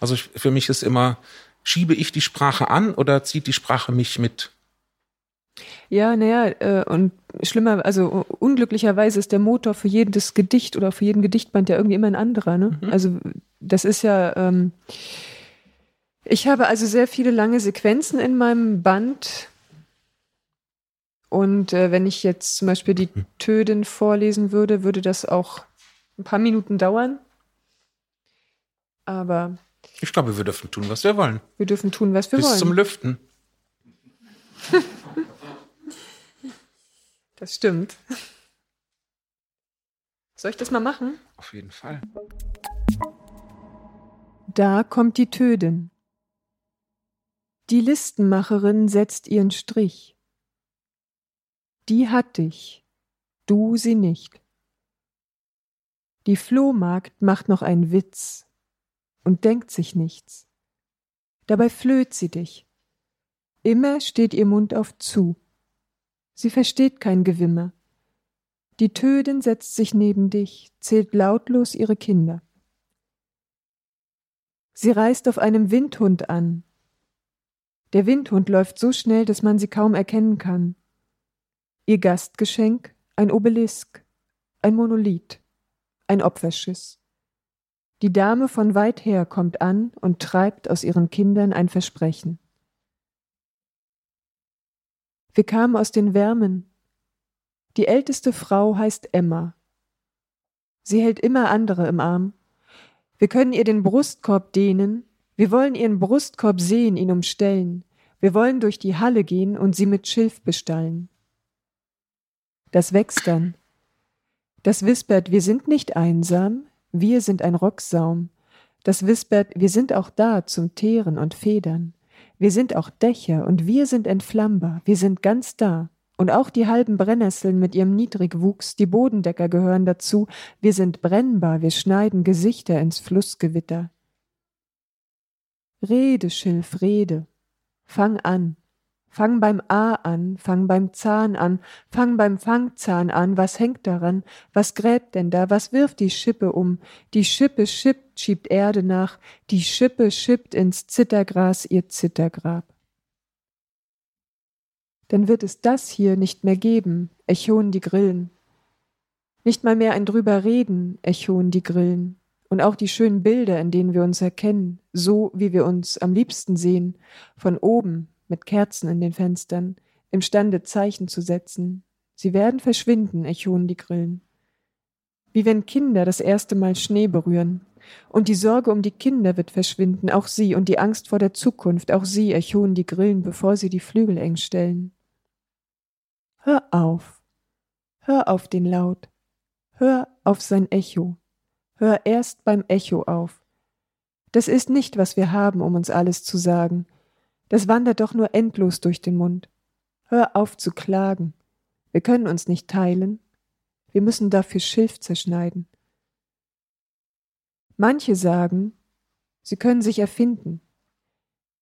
Also ich, für mich ist immer, schiebe ich die Sprache an oder zieht die Sprache mich mit? Ja, naja, äh, und schlimmer, also unglücklicherweise ist der Motor für jedes Gedicht oder für jeden Gedichtband ja irgendwie immer ein anderer. Ne? Also das ist ja, ähm, Ich habe also sehr viele lange Sequenzen in meinem Band. Und äh, wenn ich jetzt zum Beispiel die Hm. Töden vorlesen würde, würde das auch ein paar Minuten dauern. Aber Ich glaube, wir dürfen tun, was wir wollen. wir dürfen tun, was wir Bis wollen. zum Lüften. das stimmt. Soll ich das mal machen? Auf jeden Fall. Da kommt die Tödin. Die Listenmacherin setzt ihren Strich. Die hat dich, du sie nicht. Die Flohmagd macht noch einen Witz und denkt sich nichts. Dabei flöht sie dich. Immer steht ihr Mund auf zu. Sie versteht kein Gewimmer. Die Tödin setzt sich neben dich, zählt lautlos ihre Kinder. Sie reist auf einem Windhund an. Der Windhund läuft so schnell, dass man sie kaum erkennen kann. Ihr Gastgeschenk ein Obelisk, ein Monolith, ein Opferschiss. Die Dame von weit her kommt an und treibt aus ihren Kindern ein Versprechen. Wir kamen aus den Wärmen. Die älteste Frau heißt Emma. Sie hält immer andere im Arm. Wir können ihr den Brustkorb dehnen, wir wollen ihren Brustkorb sehen, ihn umstellen, wir wollen durch die Halle gehen und sie mit Schilf bestallen. Das wächst dann. Das wispert, wir sind nicht einsam, wir sind ein Rocksaum. Das wispert, wir sind auch da zum Teeren und Federn. Wir sind auch Dächer und wir sind entflammbar, wir sind ganz da. Und auch die halben Brennnesseln mit ihrem Niedrigwuchs, die Bodendecker gehören dazu. Wir sind brennbar, wir schneiden Gesichter ins Flussgewitter. Rede, Schilf, rede. Fang an. Fang beim A an, fang beim Zahn an, fang beim Fangzahn an, was hängt daran, was gräbt denn da, was wirft die Schippe um, die Schippe schippt, schiebt Erde nach, die Schippe schippt ins Zittergras ihr Zittergrab. Dann wird es das hier nicht mehr geben, echoen die Grillen. Nicht mal mehr ein drüber reden, echoen die Grillen. Und auch die schönen Bilder, in denen wir uns erkennen, so wie wir uns am liebsten sehen, von oben, mit Kerzen in den Fenstern, imstande Zeichen zu setzen. Sie werden verschwinden, echoen die Grillen. Wie wenn Kinder das erste Mal Schnee berühren. Und die Sorge um die Kinder wird verschwinden, auch sie, und die Angst vor der Zukunft, auch sie echoen die Grillen, bevor sie die Flügel eng stellen. Hör auf. Hör auf den Laut. Hör auf sein Echo. Hör erst beim Echo auf. Das ist nicht, was wir haben, um uns alles zu sagen. Das wandert doch nur endlos durch den Mund. Hör auf zu klagen. Wir können uns nicht teilen. Wir müssen dafür Schilf zerschneiden. Manche sagen, sie können sich erfinden,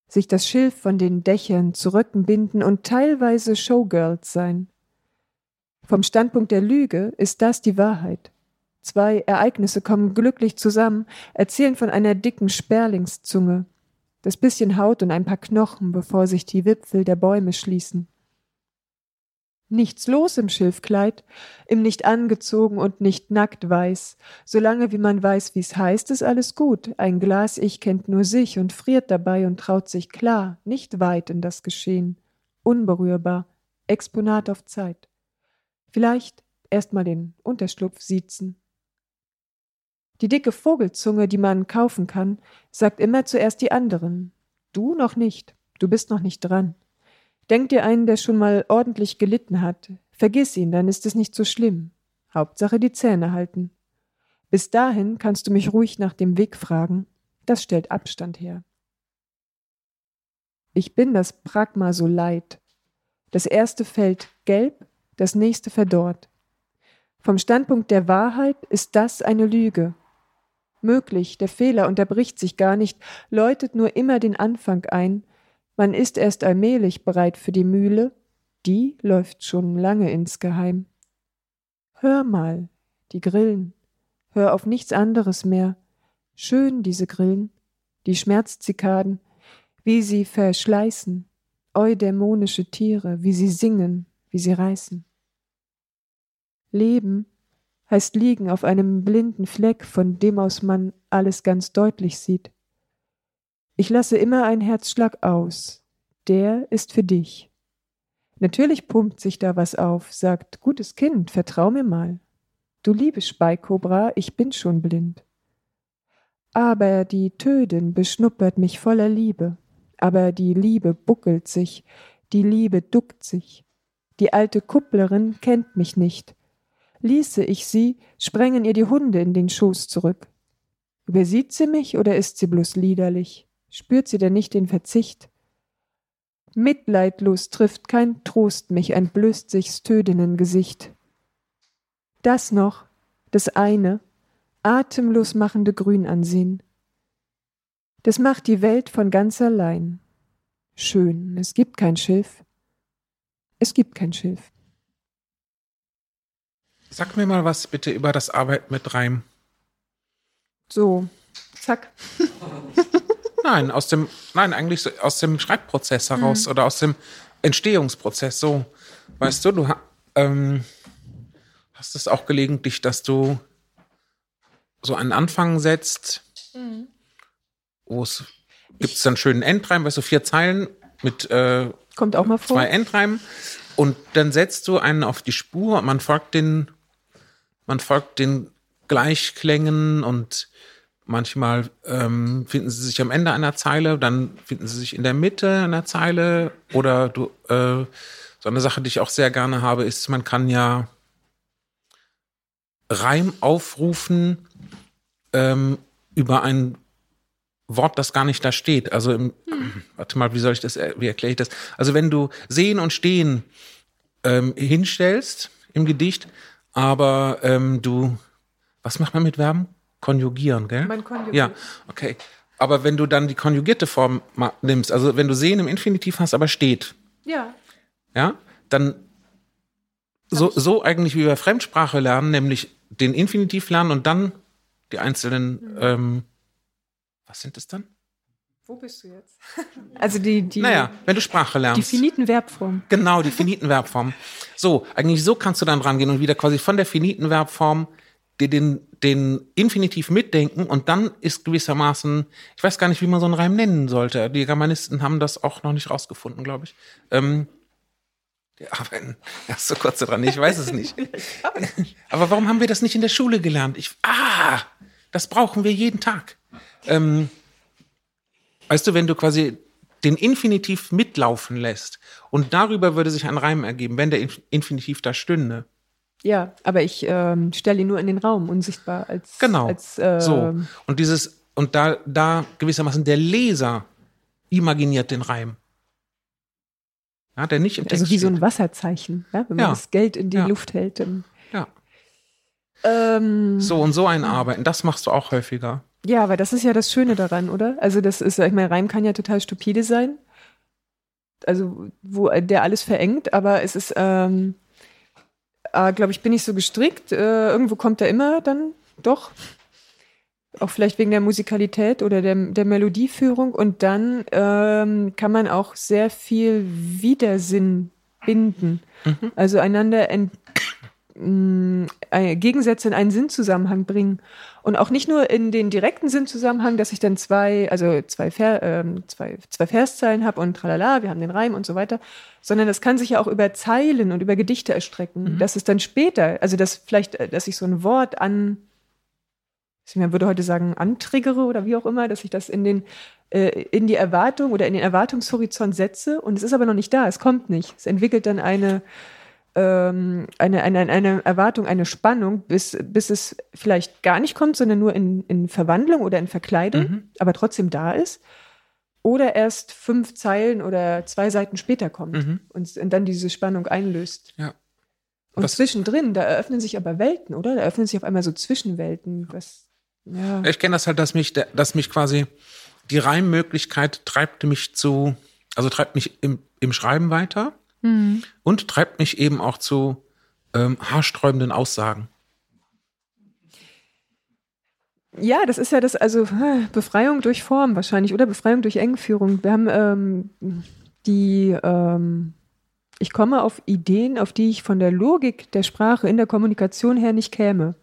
sich das Schilf von den Dächern zu Röcken binden und teilweise Showgirls sein. Vom Standpunkt der Lüge ist das die Wahrheit. Zwei Ereignisse kommen glücklich zusammen, erzählen von einer dicken Sperlingszunge, das bisschen Haut und ein paar Knochen, bevor sich die Wipfel der Bäume schließen. Nichts los im Schilfkleid, im nicht angezogen und nicht nackt weiß. Solange wie man weiß, wie's heißt, ist alles gut. Ein Glas Ich kennt nur sich und friert dabei und traut sich klar, nicht weit in das Geschehen. Unberührbar, Exponat auf Zeit. Vielleicht erst mal den Unterschlupf siezen. Die dicke Vogelzunge, die man kaufen kann, sagt immer zuerst die anderen. Du noch nicht, du bist noch nicht dran. Denk dir einen, der schon mal ordentlich gelitten hat. Vergiss ihn, dann ist es nicht so schlimm. Hauptsache die Zähne halten. Bis dahin kannst du mich ruhig nach dem Weg fragen. Das stellt Abstand her. Ich bin das Pragma so leid. Das erste fällt gelb, das nächste verdorrt. Vom Standpunkt der Wahrheit ist das eine Lüge. Möglich, der Fehler unterbricht sich gar nicht, läutet nur immer den Anfang ein, man ist erst allmählich bereit für die Mühle, die läuft schon lange insgeheim. Hör mal, die Grillen, hör auf nichts anderes mehr. Schön diese Grillen, die Schmerzzikaden, wie sie verschleißen, eudämonische Tiere, wie sie singen, wie sie reißen. Leben heißt liegen auf einem blinden Fleck, von dem aus man alles ganz deutlich sieht. Ich lasse immer einen Herzschlag aus. Der ist für dich. Natürlich pumpt sich da was auf, sagt, gutes Kind, vertrau mir mal. Du liebes Speikobra, ich bin schon blind. Aber die Tödin beschnuppert mich voller Liebe. Aber die Liebe buckelt sich, die Liebe duckt sich. Die alte Kupplerin kennt mich nicht. Ließe ich sie, sprengen ihr die Hunde in den Schoß zurück. Übersieht sie mich oder ist sie bloß liederlich? Spürt sie denn nicht den Verzicht? Mitleidlos trifft kein Trost mich, entblößt sich's Tödinnengesicht. Das noch, das eine, atemlos machende Grün ansehen. Das macht die Welt von ganz allein. Schön, es gibt kein Schilf. Es gibt kein Schilf. Sag mir mal was bitte über das Arbeiten mit Reim. So, zack. Nein, aus dem, nein, eigentlich so aus dem Schreibprozess heraus mhm. oder aus dem Entstehungsprozess. So, weißt du, du ähm, hast es auch gelegentlich, dass du so einen Anfang setzt, mhm. wo es gibt es dann schönen Endreim, weißt du, vier Zeilen mit äh, Kommt auch mal vor. zwei Endreimen. Und dann setzt du einen auf die Spur und man folgt den, man folgt den Gleichklängen und Manchmal ähm, finden sie sich am Ende einer Zeile, dann finden sie sich in der Mitte einer Zeile. Oder du, äh, so eine Sache, die ich auch sehr gerne habe, ist, man kann ja Reim aufrufen ähm, über ein Wort, das gar nicht da steht. Also im, hm. warte mal, wie soll ich das, wie erkläre ich das? Also wenn du sehen und stehen ähm, hinstellst im Gedicht, aber ähm, du, was macht man mit Verben? konjugieren, gell? Man konjugiert. Ja, okay. Aber wenn du dann die konjugierte Form nimmst, also wenn du sehen im Infinitiv hast, aber steht. Ja. Ja, dann so, so eigentlich wie wir Fremdsprache lernen, nämlich den Infinitiv lernen und dann die einzelnen, mhm. ähm, was sind es dann? Wo bist du jetzt? Also die, die. Naja, wenn du Sprache lernst. Die finiten Verbform. Genau, die finiten Verbform. So, eigentlich so kannst du dann rangehen und wieder quasi von der finiten Verbform dir den, den Infinitiv mitdenken und dann ist gewissermaßen, ich weiß gar nicht, wie man so einen Reim nennen sollte. Die Germanisten haben das auch noch nicht rausgefunden, glaube ich. Ähm, ja, wenn, erst so kurz dran, ich weiß es nicht. Aber warum haben wir das nicht in der Schule gelernt? Ich, ah, das brauchen wir jeden Tag. Ähm, weißt du, wenn du quasi den Infinitiv mitlaufen lässt und darüber würde sich ein Reim ergeben, wenn der Infinitiv da stünde, ja, aber ich ähm, stelle ihn nur in den Raum, unsichtbar als. Genau. Als, äh, so. Und dieses, und da, da gewissermaßen der Leser imaginiert den Reim. Ja, der nicht im Text Also wie steht. so ein Wasserzeichen, ja? wenn man ja. das Geld in die ja. Luft hält. Ja. Ähm, so und so ein Arbeiten, das machst du auch häufiger. Ja, aber das ist ja das Schöne daran, oder? Also das ist, ich meine, Reim kann ja total stupide sein. Also, wo der alles verengt, aber es ist, ähm, äh, glaube ich, bin ich so gestrickt. Äh, irgendwo kommt er immer dann doch. Auch vielleicht wegen der Musikalität oder der, der Melodieführung. Und dann ähm, kann man auch sehr viel Widersinn binden. Mhm. Also einander ent, Gegensätze in einen Sinnzusammenhang bringen. Und auch nicht nur in den direkten Sinnzusammenhang, dass ich dann zwei, also zwei, Ver, ähm, zwei, zwei Verszeilen habe und tralala, wir haben den Reim und so weiter, sondern das kann sich ja auch über Zeilen und über Gedichte erstrecken. Mhm. Dass es dann später, also dass vielleicht, äh, dass ich so ein Wort an, man würde heute sagen, antriggere oder wie auch immer, dass ich das in den äh, in die Erwartung oder in den Erwartungshorizont setze und es ist aber noch nicht da, es kommt nicht. Es entwickelt dann eine ähm, eine, eine, eine Erwartung, eine Spannung, bis, bis es vielleicht gar nicht kommt, sondern nur in, in Verwandlung oder in Verkleidung, mhm. aber trotzdem da ist. Oder erst fünf Zeilen oder zwei Seiten später kommt mhm. und, und, dann diese Spannung einlöst. Ja. Und was, zwischendrin, da eröffnen sich aber Welten, oder? Da eröffnen sich auf einmal so Zwischenwelten. Was, ja. Ich kenne das halt, dass mich, dass mich quasi die Reimmöglichkeit treibt mich zu, also treibt mich im, im Schreiben weiter mhm. und treibt mich eben auch zu ähm, haarsträubenden Aussagen. Ja, das ist ja das, also Befreiung durch Form wahrscheinlich oder Befreiung durch Engführung. Wir haben ähm, die, ähm, ich komme auf Ideen, auf die ich von der Logik der Sprache in der Kommunikation her nicht käme.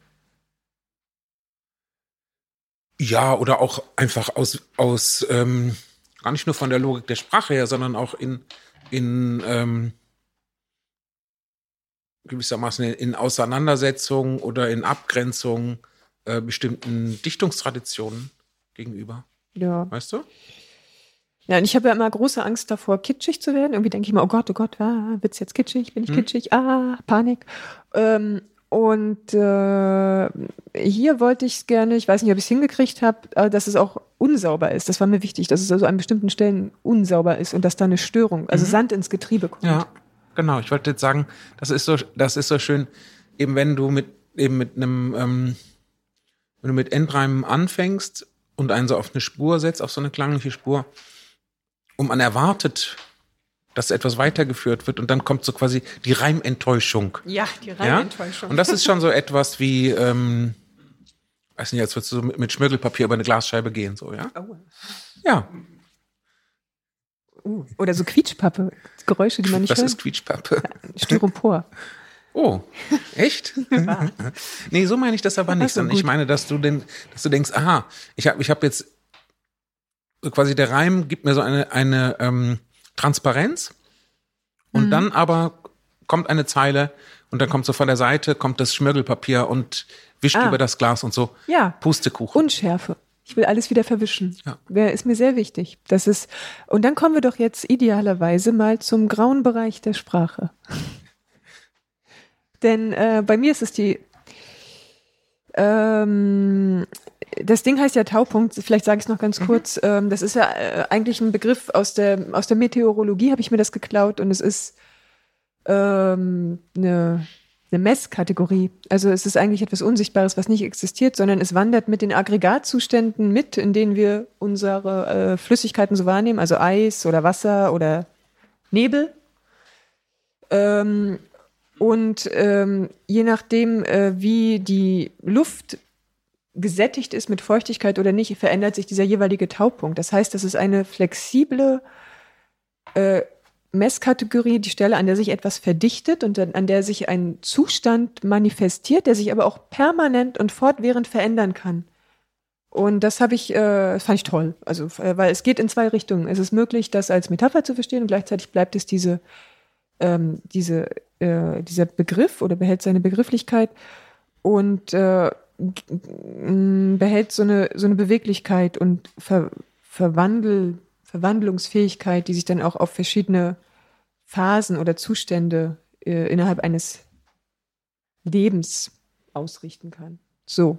Ja, oder auch einfach aus, aus ähm, gar nicht nur von der Logik der Sprache her, sondern auch in, in ähm, gewissermaßen in, in Auseinandersetzungen oder in Abgrenzungen äh, bestimmten Dichtungstraditionen gegenüber. Ja. Weißt du? Ja, und ich habe ja immer große Angst davor, kitschig zu werden. Irgendwie denke ich immer, oh Gott, oh Gott, ah, wird's jetzt kitschig? Bin ich Hm. kitschig? Ah, Panik. Ähm, und äh, hier wollte ich es gerne, ich weiß nicht, ob ich es hingekriegt habe, äh, dass es auch unsauber ist. Das war mir wichtig, dass es also an bestimmten Stellen unsauber ist und dass da eine Störung, also Sand ins Getriebe kommt. Mhm. Ja, genau. Ich wollte jetzt sagen, das ist so, das ist so schön, eben wenn du mit, eben mit einem, ähm, wenn du mit Endreimen anfängst und einen so auf eine Spur setzt, auf so eine klangliche Spur, und man erwartet, dass etwas weitergeführt wird und dann kommt so quasi die Reimenttäuschung. Ja, die Ja? Reihenenttäuschung. Und das ist schon so etwas wie, ähm, weiß nicht, als würdest du so mit, Schmirgelpapier über eine Glasscheibe gehen, so, ja? Aua. Ja, Uh, oder so Quietschpappe, Geräusche, die man nicht das hört. ist Quietschpappe. Styropor. Oh, echt? nee, so meine ich das aber nicht, Ach so, sondern ich meine, dass du denn, dass du denkst, aha, ich habe ich hab jetzt so quasi der Reim gibt mir so eine, eine ähm, Transparenz und Mhm. dann aber kommt eine Zeile und dann kommt so von der Seite kommt das Schmirgelpapier und wischt Ah. über das Glas und so. Ja. Pustekuchen. Unschärfe. Ich will alles wieder verwischen. Ja. Ist mir sehr wichtig. Das ist und dann kommen wir doch jetzt idealerweise mal zum grauen Bereich der Sprache. Denn äh, bei mir ist es die ähm, das Ding heißt ja Taupunkt, vielleicht sage ich es noch ganz kurz. Ähm, das ist ja äh, eigentlich ein Begriff aus der, aus der Meteorologie, habe ich mir das geklaut und es ist ähm, eine, eine Messkategorie. Also es ist eigentlich etwas Unsichtbares, was nicht existiert, sondern es wandert mit den Aggregatzuständen mit, in denen wir unsere äh, Flüssigkeiten so wahrnehmen, also Eis oder Wasser oder Nebel. Ähm, und ähm, je nachdem, äh, wie die Luft gesättigt ist mit Feuchtigkeit oder nicht, verändert sich dieser jeweilige Taupunkt. Das heißt, das ist eine flexible äh, Messkategorie, die Stelle, an der sich etwas verdichtet und an der sich ein Zustand manifestiert, der sich aber auch permanent und fortwährend verändern kann. Und das habe ich, äh, fand ich toll. Also, äh, weil es geht in zwei Richtungen. Es ist möglich, das als Metapher zu verstehen und gleichzeitig bleibt es diese, ähm, diese, äh, dieser Begriff oder behält seine Begrifflichkeit und äh, behält so eine, so eine Beweglichkeit und Ver, Verwandel, Verwandlungsfähigkeit, die sich dann auch auf verschiedene Phasen oder Zustände äh, innerhalb eines Lebens ausrichten kann. So.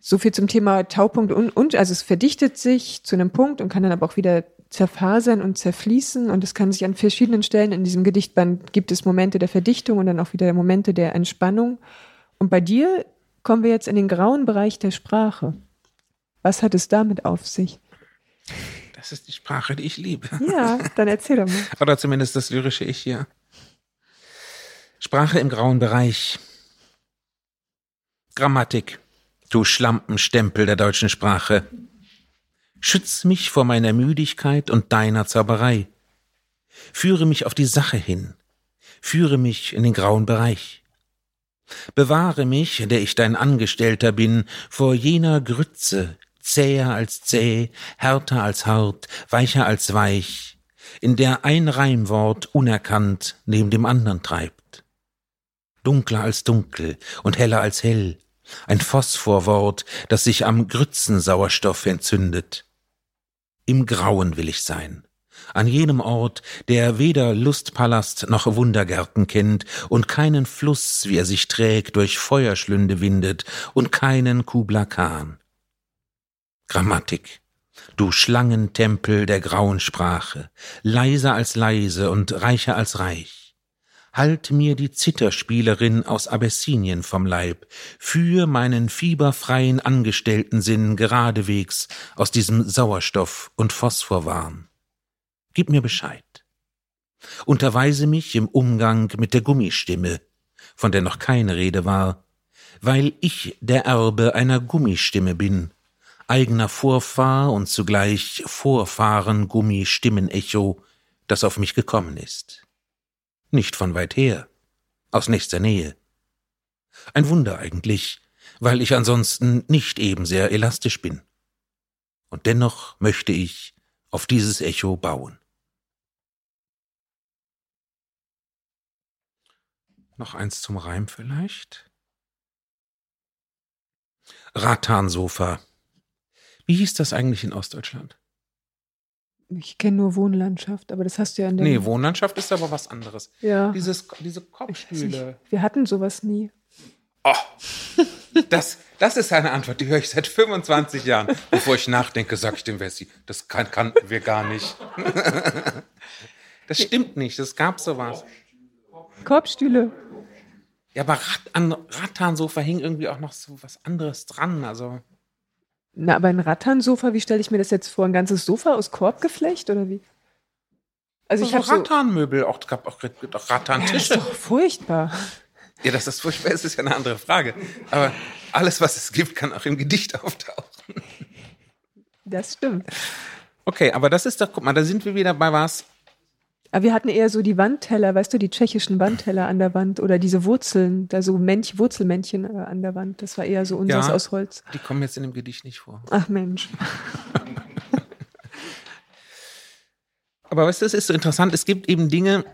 So viel zum Thema Taupunkt und, und also es verdichtet sich zu einem Punkt und kann dann aber auch wieder zerfasern und zerfließen und es kann sich an verschiedenen Stellen in diesem Gedichtband gibt es Momente der Verdichtung und dann auch wieder Momente der Entspannung. Und bei dir kommen wir jetzt in den grauen Bereich der Sprache. Was hat es damit auf sich? Das ist die Sprache, die ich liebe. Ja, dann erzähl doch mal. Oder zumindest das lyrische Ich hier. Sprache im grauen Bereich. Grammatik, du Schlampenstempel der deutschen Sprache. Schütz mich vor meiner Müdigkeit und deiner Zauberei. Führe mich auf die Sache hin. Führe mich in den grauen Bereich. Bewahre mich, der ich dein Angestellter bin, vor jener Grütze, zäher als zäh, härter als hart, weicher als weich, in der ein Reimwort unerkannt neben dem andern treibt. Dunkler als dunkel und heller als hell, ein Phosphorwort, das sich am Grützensauerstoff entzündet. Im Grauen will ich sein, an jenem Ort, der weder Lustpalast noch Wundergärten kennt und keinen Fluss, wie er sich trägt, durch Feuerschlünde windet und keinen Kubla Khan. Grammatik, du Schlangentempel der grauen Sprache, leiser als leise und reicher als reich. Halt mir die Zitterspielerin aus Abessinien vom Leib, führ meinen fieberfreien Angestellten-Sinn geradewegs aus diesem Sauerstoff- und Phosphorwahn. Gib mir Bescheid. Unterweise mich im Umgang mit der Gummistimme, von der noch keine Rede war, weil ich der Erbe einer Gummistimme bin, eigener Vorfahr und zugleich Vorfahren Gummistimmenecho, das auf mich gekommen ist. Nicht von weit her, aus nächster Nähe. Ein Wunder eigentlich, weil ich ansonsten nicht eben sehr elastisch bin. Und dennoch möchte ich auf dieses Echo bauen. Noch eins zum Reim vielleicht. Rattansofa. Wie hieß das eigentlich in Ostdeutschland? Ich kenne nur Wohnlandschaft, aber das hast du ja in der. Nee, Wohnlandschaft ist aber was anderes. Ja. Dieses, diese Kopfstühle. Wir hatten sowas nie. Oh, das, das ist eine Antwort, die höre ich seit 25 Jahren. Bevor ich nachdenke, sage ich dem Wessi, das kann, kannten wir gar nicht. Das stimmt nicht, es gab sowas. Korbstühle. Ja, aber Rat, an Rattansofa hing irgendwie auch noch so was anderes dran. Also, Na, aber ein Rattansofa, wie stelle ich mir das jetzt vor? Ein ganzes Sofa aus Korbgeflecht oder wie? Also ich so habe. Rattanmöbel, auch, gab auch, auch Ja, das ist Rattantische. doch furchtbar. Ja, dass das furchtbar ist, ist ja eine andere Frage. Aber alles, was es gibt, kann auch im Gedicht auftauchen. Das stimmt. Okay, aber das ist doch, guck mal, da sind wir wieder bei was. Aber wir hatten eher so die Wandteller, weißt du, die tschechischen Wandteller an der Wand oder diese Wurzeln, da so Mänch, Wurzelmännchen äh, an der Wand. Das war eher so unseres Ja. aus Holz. Die kommen jetzt in dem Gedicht nicht vor. Ach Mensch. Aber weißt du, es ist so interessant, es gibt eben Dinge,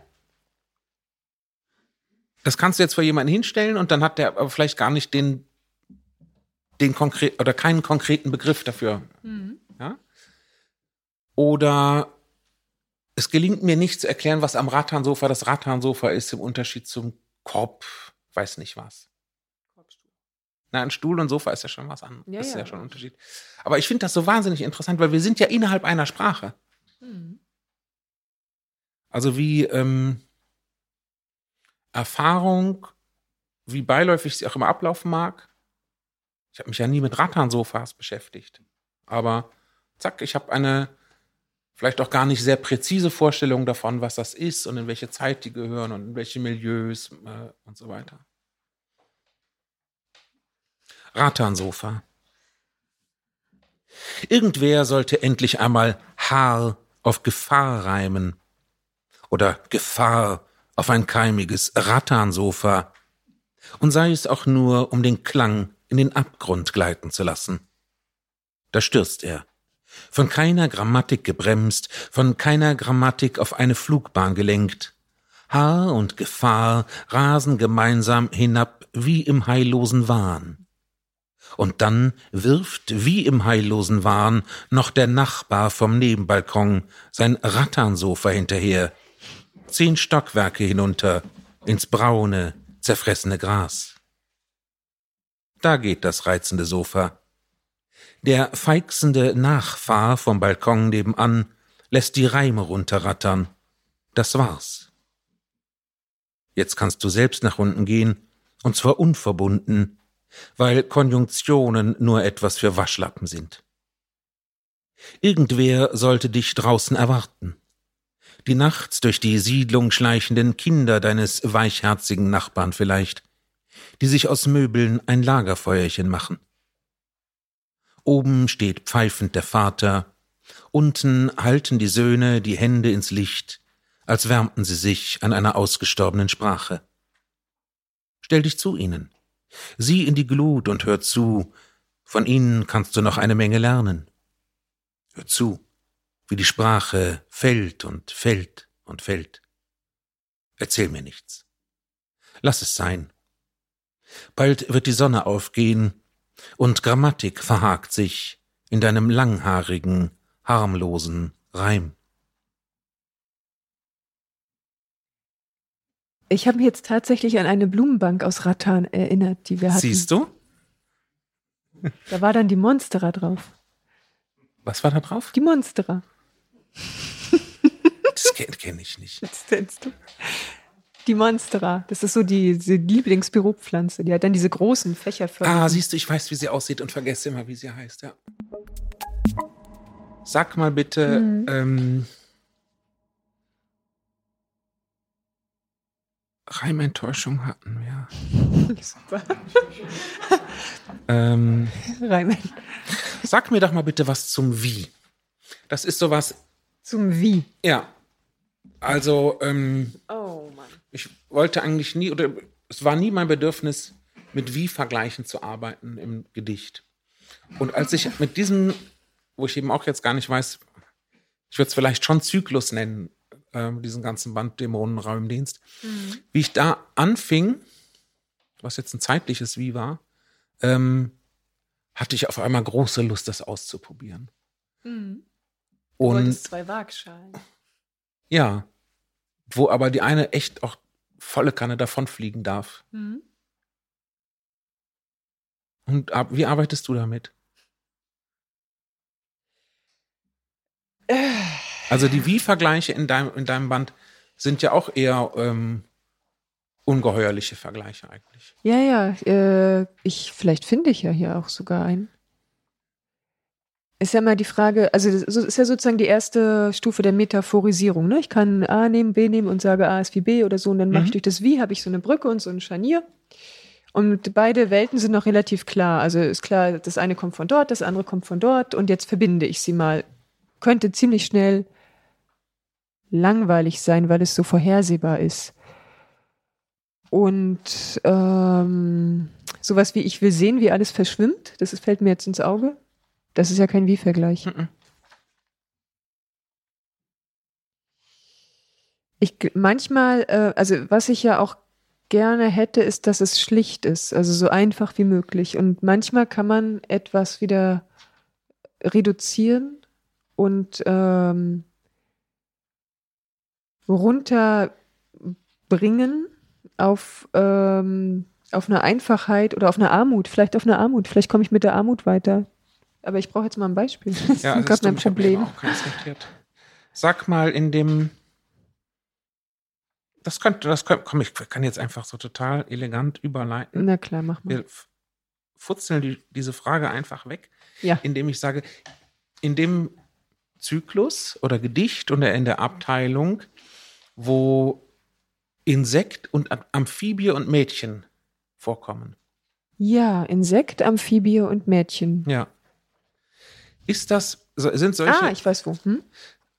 das kannst du jetzt vor jemanden hinstellen und dann hat der aber vielleicht gar nicht den, den konkret oder keinen konkreten Begriff dafür. Ja? Oder es gelingt mir nicht zu erklären, was am Rattansofa das Rattansofa ist im Unterschied zum Korb, weiß nicht was. Na, ein Stuhl und Sofa ist ja schon was anderes. Ja, das ist ja ja. schon ein Unterschied. Aber ich finde das so wahnsinnig interessant, weil wir sind ja innerhalb einer Sprache. Also wie ähm, Erfahrung, wie beiläufig sie auch immer ablaufen mag. Ich habe mich ja nie mit Rattan-Sofas beschäftigt. Aber zack, ich habe eine vielleicht auch gar nicht sehr präzise Vorstellung davon, was das ist und in welche Zeit die gehören und in welche Milieus äh, und so weiter. Rattan-Sofa. Irgendwer sollte endlich einmal Haar auf Gefahr reimen oder Gefahr auf ein keimiges Rattansofa und sei es auch nur, um den Klang in den Abgrund gleiten zu lassen. Da stürzt er, von keiner Grammatik gebremst, von keiner Grammatik auf eine Flugbahn gelenkt. Haar und Gefahr rasen gemeinsam hinab wie im heillosen Wahn. Und dann wirft wie im heillosen Wahn noch der Nachbar vom Nebenbalkon sein Ratternsofa hinterher, zehn Stockwerke hinunter ins braune, zerfressene Gras. Da geht das reizende Sofa. Der feixende Nachfahr vom Balkon nebenan lässt die Reime runterrattern. Das war's. Jetzt kannst du selbst nach unten gehen, und zwar unverbunden, weil Konjunktionen nur etwas für Waschlappen sind. Irgendwer sollte dich draußen erwarten. Die nachts durch die Siedlung schleichenden Kinder deines weichherzigen Nachbarn vielleicht, die sich aus Möbeln ein Lagerfeuerchen machen. Oben steht pfeifend der Vater, unten halten die Söhne die Hände ins Licht, als wärmten sie sich an einer ausgestorbenen Sprache. Stell dich zu ihnen, sieh in die Glut und hör zu, von ihnen kannst du noch eine Menge lernen. Hör zu, wie die Sprache fällt und fällt und fällt. Erzähl mir nichts. Lass es sein. Bald wird die Sonne aufgehen, und Grammatik verhakt sich in deinem langhaarigen, harmlosen Reim. Ich habe mich jetzt tatsächlich an eine Blumenbank aus Rattan erinnert, die wir hatten. Siehst du? Da war dann die Monstera drauf. Was war da drauf? Die Monstera. Das kenne kenn ich nicht. Das kennst du. Die Monstera. Das ist so die, die Lieblingsbüropflanze. Die hat dann diese großen Fächerförmchen. Ah, siehst du, ich weiß, wie sie aussieht und vergesse immer, wie sie heißt, ja. Sag mal bitte, Mhm. ähm, Reimenttäuschung hatten wir. Super. Ähm, Reimen. sag mir doch mal bitte was zum Wie. Das ist sowas, Zum Wie. ja. Also, ähm, Oh. Ich wollte eigentlich nie, oder es war nie mein Bedürfnis, mit Wie-Vergleichen zu arbeiten im Gedicht. Und als ich mit diesem, wo ich eben auch jetzt gar nicht weiß, ich würde es vielleicht schon Zyklus nennen, äh, diesen ganzen Band Dämonenraumdienst, mhm. wie ich da anfing, was jetzt ein zeitliches Wie war, ähm, hatte ich auf einmal große Lust, das auszuprobieren. Mhm. Und zwei Waagschalen. Ja, wo aber die eine echt auch volle Kanne davonfliegen darf. Mhm. Und wie arbeitest du damit? Also die Wie-Vergleiche in deinem, in deinem Band sind ja auch eher ähm, ungeheuerliche Vergleiche eigentlich. Ja, ja. Äh, ich, vielleicht finde ich ja hier auch sogar einen. Ist ja mal die Frage, also das ist ja sozusagen die erste Stufe der Metaphorisierung. Ne? Ich kann A nehmen, B nehmen und sage A ist wie B oder so und dann mhm. mache ich durch das Wie, habe ich so eine Brücke und so ein Scharnier. Und beide Welten sind noch relativ klar. Also ist klar, das eine kommt von dort, das andere kommt von dort und jetzt verbinde ich sie mal. Könnte ziemlich schnell langweilig sein, weil es so vorhersehbar ist. Und ähm, sowas wie ich will sehen, wie alles verschwimmt, das fällt mir jetzt ins Auge. Das ist ja kein Wie-Vergleich. Mhm. Ich manchmal, äh, also was ich ja auch gerne hätte, ist, dass es schlicht ist, also so einfach wie möglich. Und manchmal kann man etwas wieder reduzieren und ähm, runterbringen auf, ähm, auf eine Einfachheit oder auf eine Armut, vielleicht auf eine Armut. Vielleicht komme ich mit der Armut weiter. Aber ich brauche jetzt mal ein Beispiel. Das ja, ist gerade mein Problem. Sag mal in dem. Das könnte, das könnte, komm, ich kann jetzt einfach so total elegant überleiten. Na klar, mach mal. Wir futzeln die, diese Frage einfach weg, ja. indem ich sage, in dem Zyklus oder Gedicht oder in der Abteilung, wo Insekt und Amphibie und Mädchen vorkommen. Ja, Insekt, Amphibie und Mädchen. Ja. Ist das, sind solche. Ah, ich weiß wo. Hm?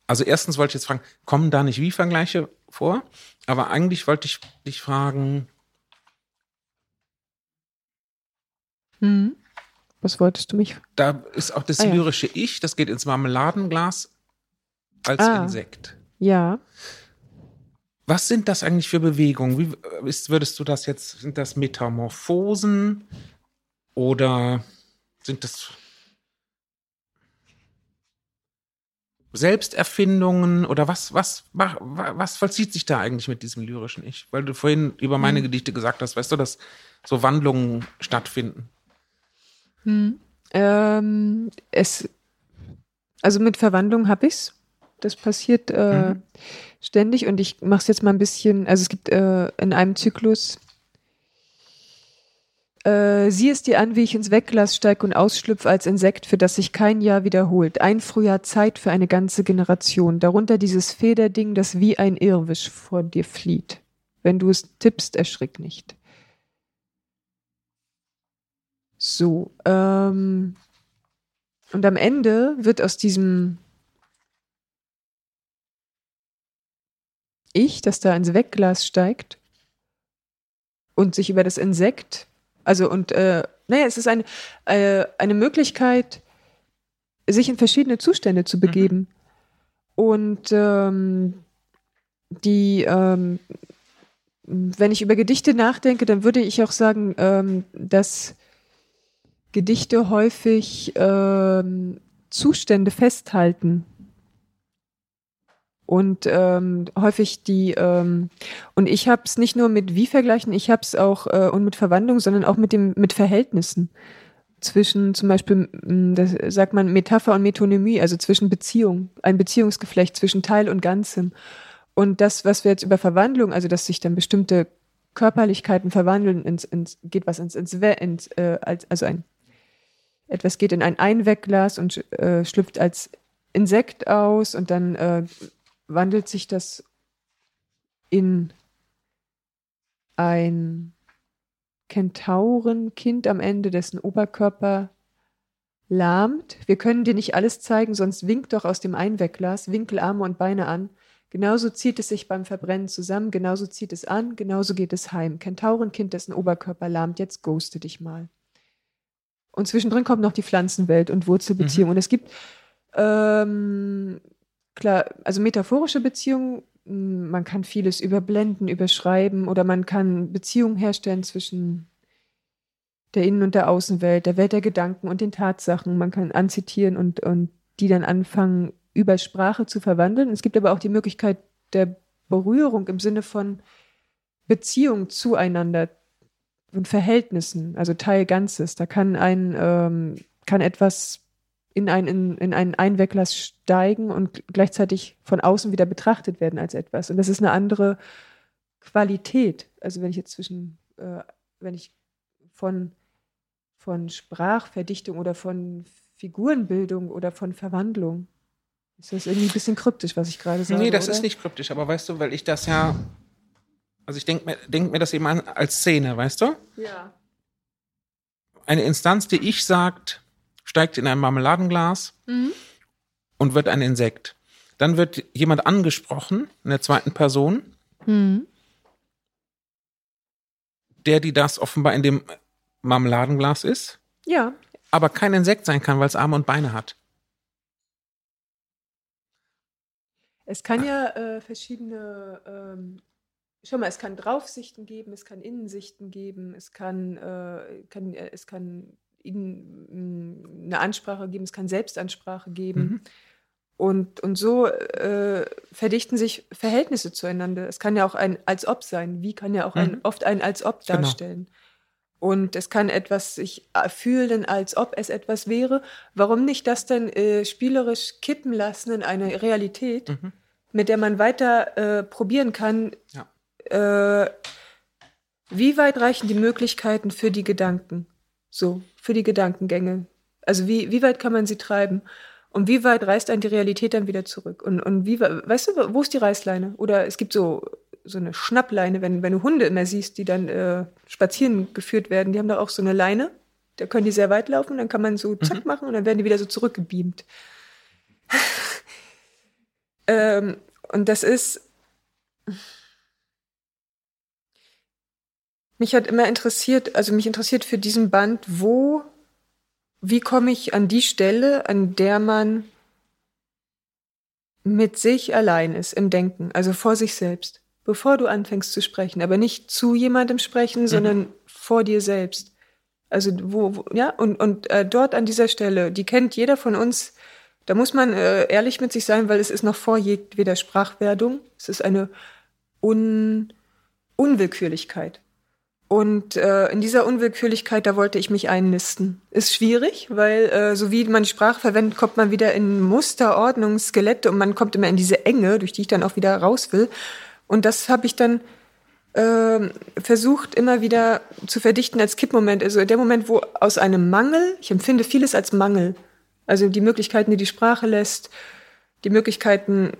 Also, erstens wollte ich jetzt fragen, kommen da nicht Wie-Vergleiche vor? Aber eigentlich wollte ich dich fragen. Hm. Was wolltest du mich? Da ist auch das ah, lyrische ja. Ich, das geht ins Marmeladenglas als ah, Insekt. Ja. Was sind das eigentlich für Bewegungen? Wie ist, würdest du das jetzt, sind das Metamorphosen oder sind das Selbsterfindungen oder was, was, was, was vollzieht sich da eigentlich mit diesem lyrischen Ich? Weil du vorhin über meine hm. Gedichte gesagt hast, weißt du, dass so Wandlungen stattfinden. Hm. Ähm, es, also mit Verwandlung habe ich's. Das passiert äh, mhm. ständig und ich mache es jetzt mal ein bisschen, also es gibt äh, in einem Zyklus, äh, sieh es dir an, wie ich ins Wegglas steig und ausschlüpfe als Insekt, für das sich kein Jahr wiederholt. Ein Frühjahr Zeit für eine ganze Generation. Darunter dieses Federding, das wie ein Irrwisch vor dir flieht. Wenn du es tippst, erschrick nicht. So, ähm, und am Ende wird aus diesem Ich, das da ins Wegglas steigt und sich über das Insekt, also und äh, naja, es ist eine, äh, eine Möglichkeit, sich in verschiedene Zustände zu begeben. Mhm. Und ähm, die, ähm, wenn ich über Gedichte nachdenke, dann würde ich auch sagen, ähm, dass Gedichte häufig ähm, Zustände festhalten und ähm, häufig die ähm, und ich habe es nicht nur mit wie vergleichen, ich habe es auch äh, und mit Verwandlung, sondern auch mit dem mit Verhältnissen zwischen zum Beispiel, das sagt man Metapher und Metonymie, also zwischen Beziehung, ein Beziehungsgeflecht zwischen Teil und Ganzem. Und das, was wir jetzt über Verwandlung, also dass sich dann bestimmte Körperlichkeiten verwandeln, ins, ins geht was ins, ins, ins äh, als, also ein etwas geht in ein Einwegglas und äh, schlüpft als Insekt aus und dann äh, wandelt sich das in ein Kentaurenkind am Ende, dessen Oberkörper lahmt. Wir können dir nicht alles zeigen, sonst winkt doch aus dem Einwegglas, Winkelarme und Beine an. Genauso zieht es sich beim Verbrennen zusammen, genauso zieht es an, genauso geht es heim. Kentaurenkind, dessen Oberkörper lahmt, jetzt ghoste dich mal. Und zwischendrin kommt noch die Pflanzenwelt und Wurzelbeziehung. Mhm. Und es gibt, ähm, klar, also metaphorische Beziehungen, hm, man kann vieles überblenden, überschreiben oder man kann Beziehungen herstellen zwischen der Innen- und der Außenwelt, der Welt der Gedanken und den Tatsachen. Man kann anzitieren und, und die dann anfangen, über Sprache zu verwandeln. Es gibt aber auch die Möglichkeit der Berührung im Sinne von Beziehung zueinander und Verhältnissen, also Teil Ganzes. Da kann ein, ähm, kann etwas in, ein, in, in einen Einweglass steigen und gleichzeitig von außen wieder betrachtet werden als etwas. Und das ist eine andere Qualität. Also wenn ich jetzt zwischen, äh, wenn ich von, von Sprachverdichtung oder von Figurenbildung oder von Verwandlung ist das irgendwie ein bisschen kryptisch, was ich gerade sage? Nee, das oder? ist nicht kryptisch, aber weißt du, weil ich das ja. Also ich denke mir, denk mir das eben an als Szene, weißt du? Ja. Eine Instanz, die ich sagt, steigt in ein Marmeladenglas mhm. und wird ein Insekt. Dann wird jemand angesprochen in der zweiten Person, mhm. der, die das offenbar in dem Marmeladenglas ist. Ja. Aber kein Insekt sein kann, weil es Arme und Beine hat. Es kann ja äh, verschiedene, ähm, schau mal, es kann Draufsichten geben, es kann Innensichten geben, es kann, äh, kann äh, es kann innen, mm, eine Ansprache geben, es kann Selbstansprache geben. Mhm. Und, und so äh, verdichten sich Verhältnisse zueinander. Es kann ja auch ein Als-Ob sein. Wie kann ja auch ein, mhm. oft ein Als-Ob genau. darstellen. Genau. Und es kann etwas sich äh, fühlen, als ob es etwas wäre. Warum nicht das dann äh, spielerisch kippen lassen in eine Realität, mhm. mit der man weiter äh, probieren kann? Ja. Äh, wie weit reichen die Möglichkeiten für die Gedanken? So, für die Gedankengänge. Also wie, wie weit kann man sie treiben? Und wie weit reißt dann die Realität dann wieder zurück? Und, und wie, weißt du, wo ist die Reißleine? Oder es gibt so so eine Schnappleine, wenn, wenn du Hunde immer siehst, die dann äh, spazieren geführt werden, die haben da auch so eine Leine. Da können die sehr weit laufen, dann kann man so zack mhm. machen und dann werden die wieder so zurückgebeamt. ähm, und das ist. Mich hat immer interessiert, also mich interessiert für diesen Band, wo, wie komme ich an die Stelle, an der man mit sich allein ist im Denken, also vor sich selbst bevor du anfängst zu sprechen, aber nicht zu jemandem sprechen, mhm. sondern vor dir selbst. Also wo, wo ja und und äh, dort an dieser Stelle, die kennt jeder von uns. Da muss man äh, ehrlich mit sich sein, weil es ist noch vor jedweder Sprachwerdung. Es ist eine Un Unwillkürlichkeit. Und äh, in dieser Unwillkürlichkeit, da wollte ich mich einnisten. Ist schwierig, weil äh, so wie man Sprache verwendet, kommt man wieder in Muster, Ordnung, Skelette und man kommt immer in diese Enge, durch die ich dann auch wieder raus will. Und das habe ich dann äh, versucht, immer wieder zu verdichten als Kippmoment. Also der Moment, wo aus einem Mangel, ich empfinde vieles als Mangel, also die Möglichkeiten, die die Sprache lässt, die Möglichkeiten,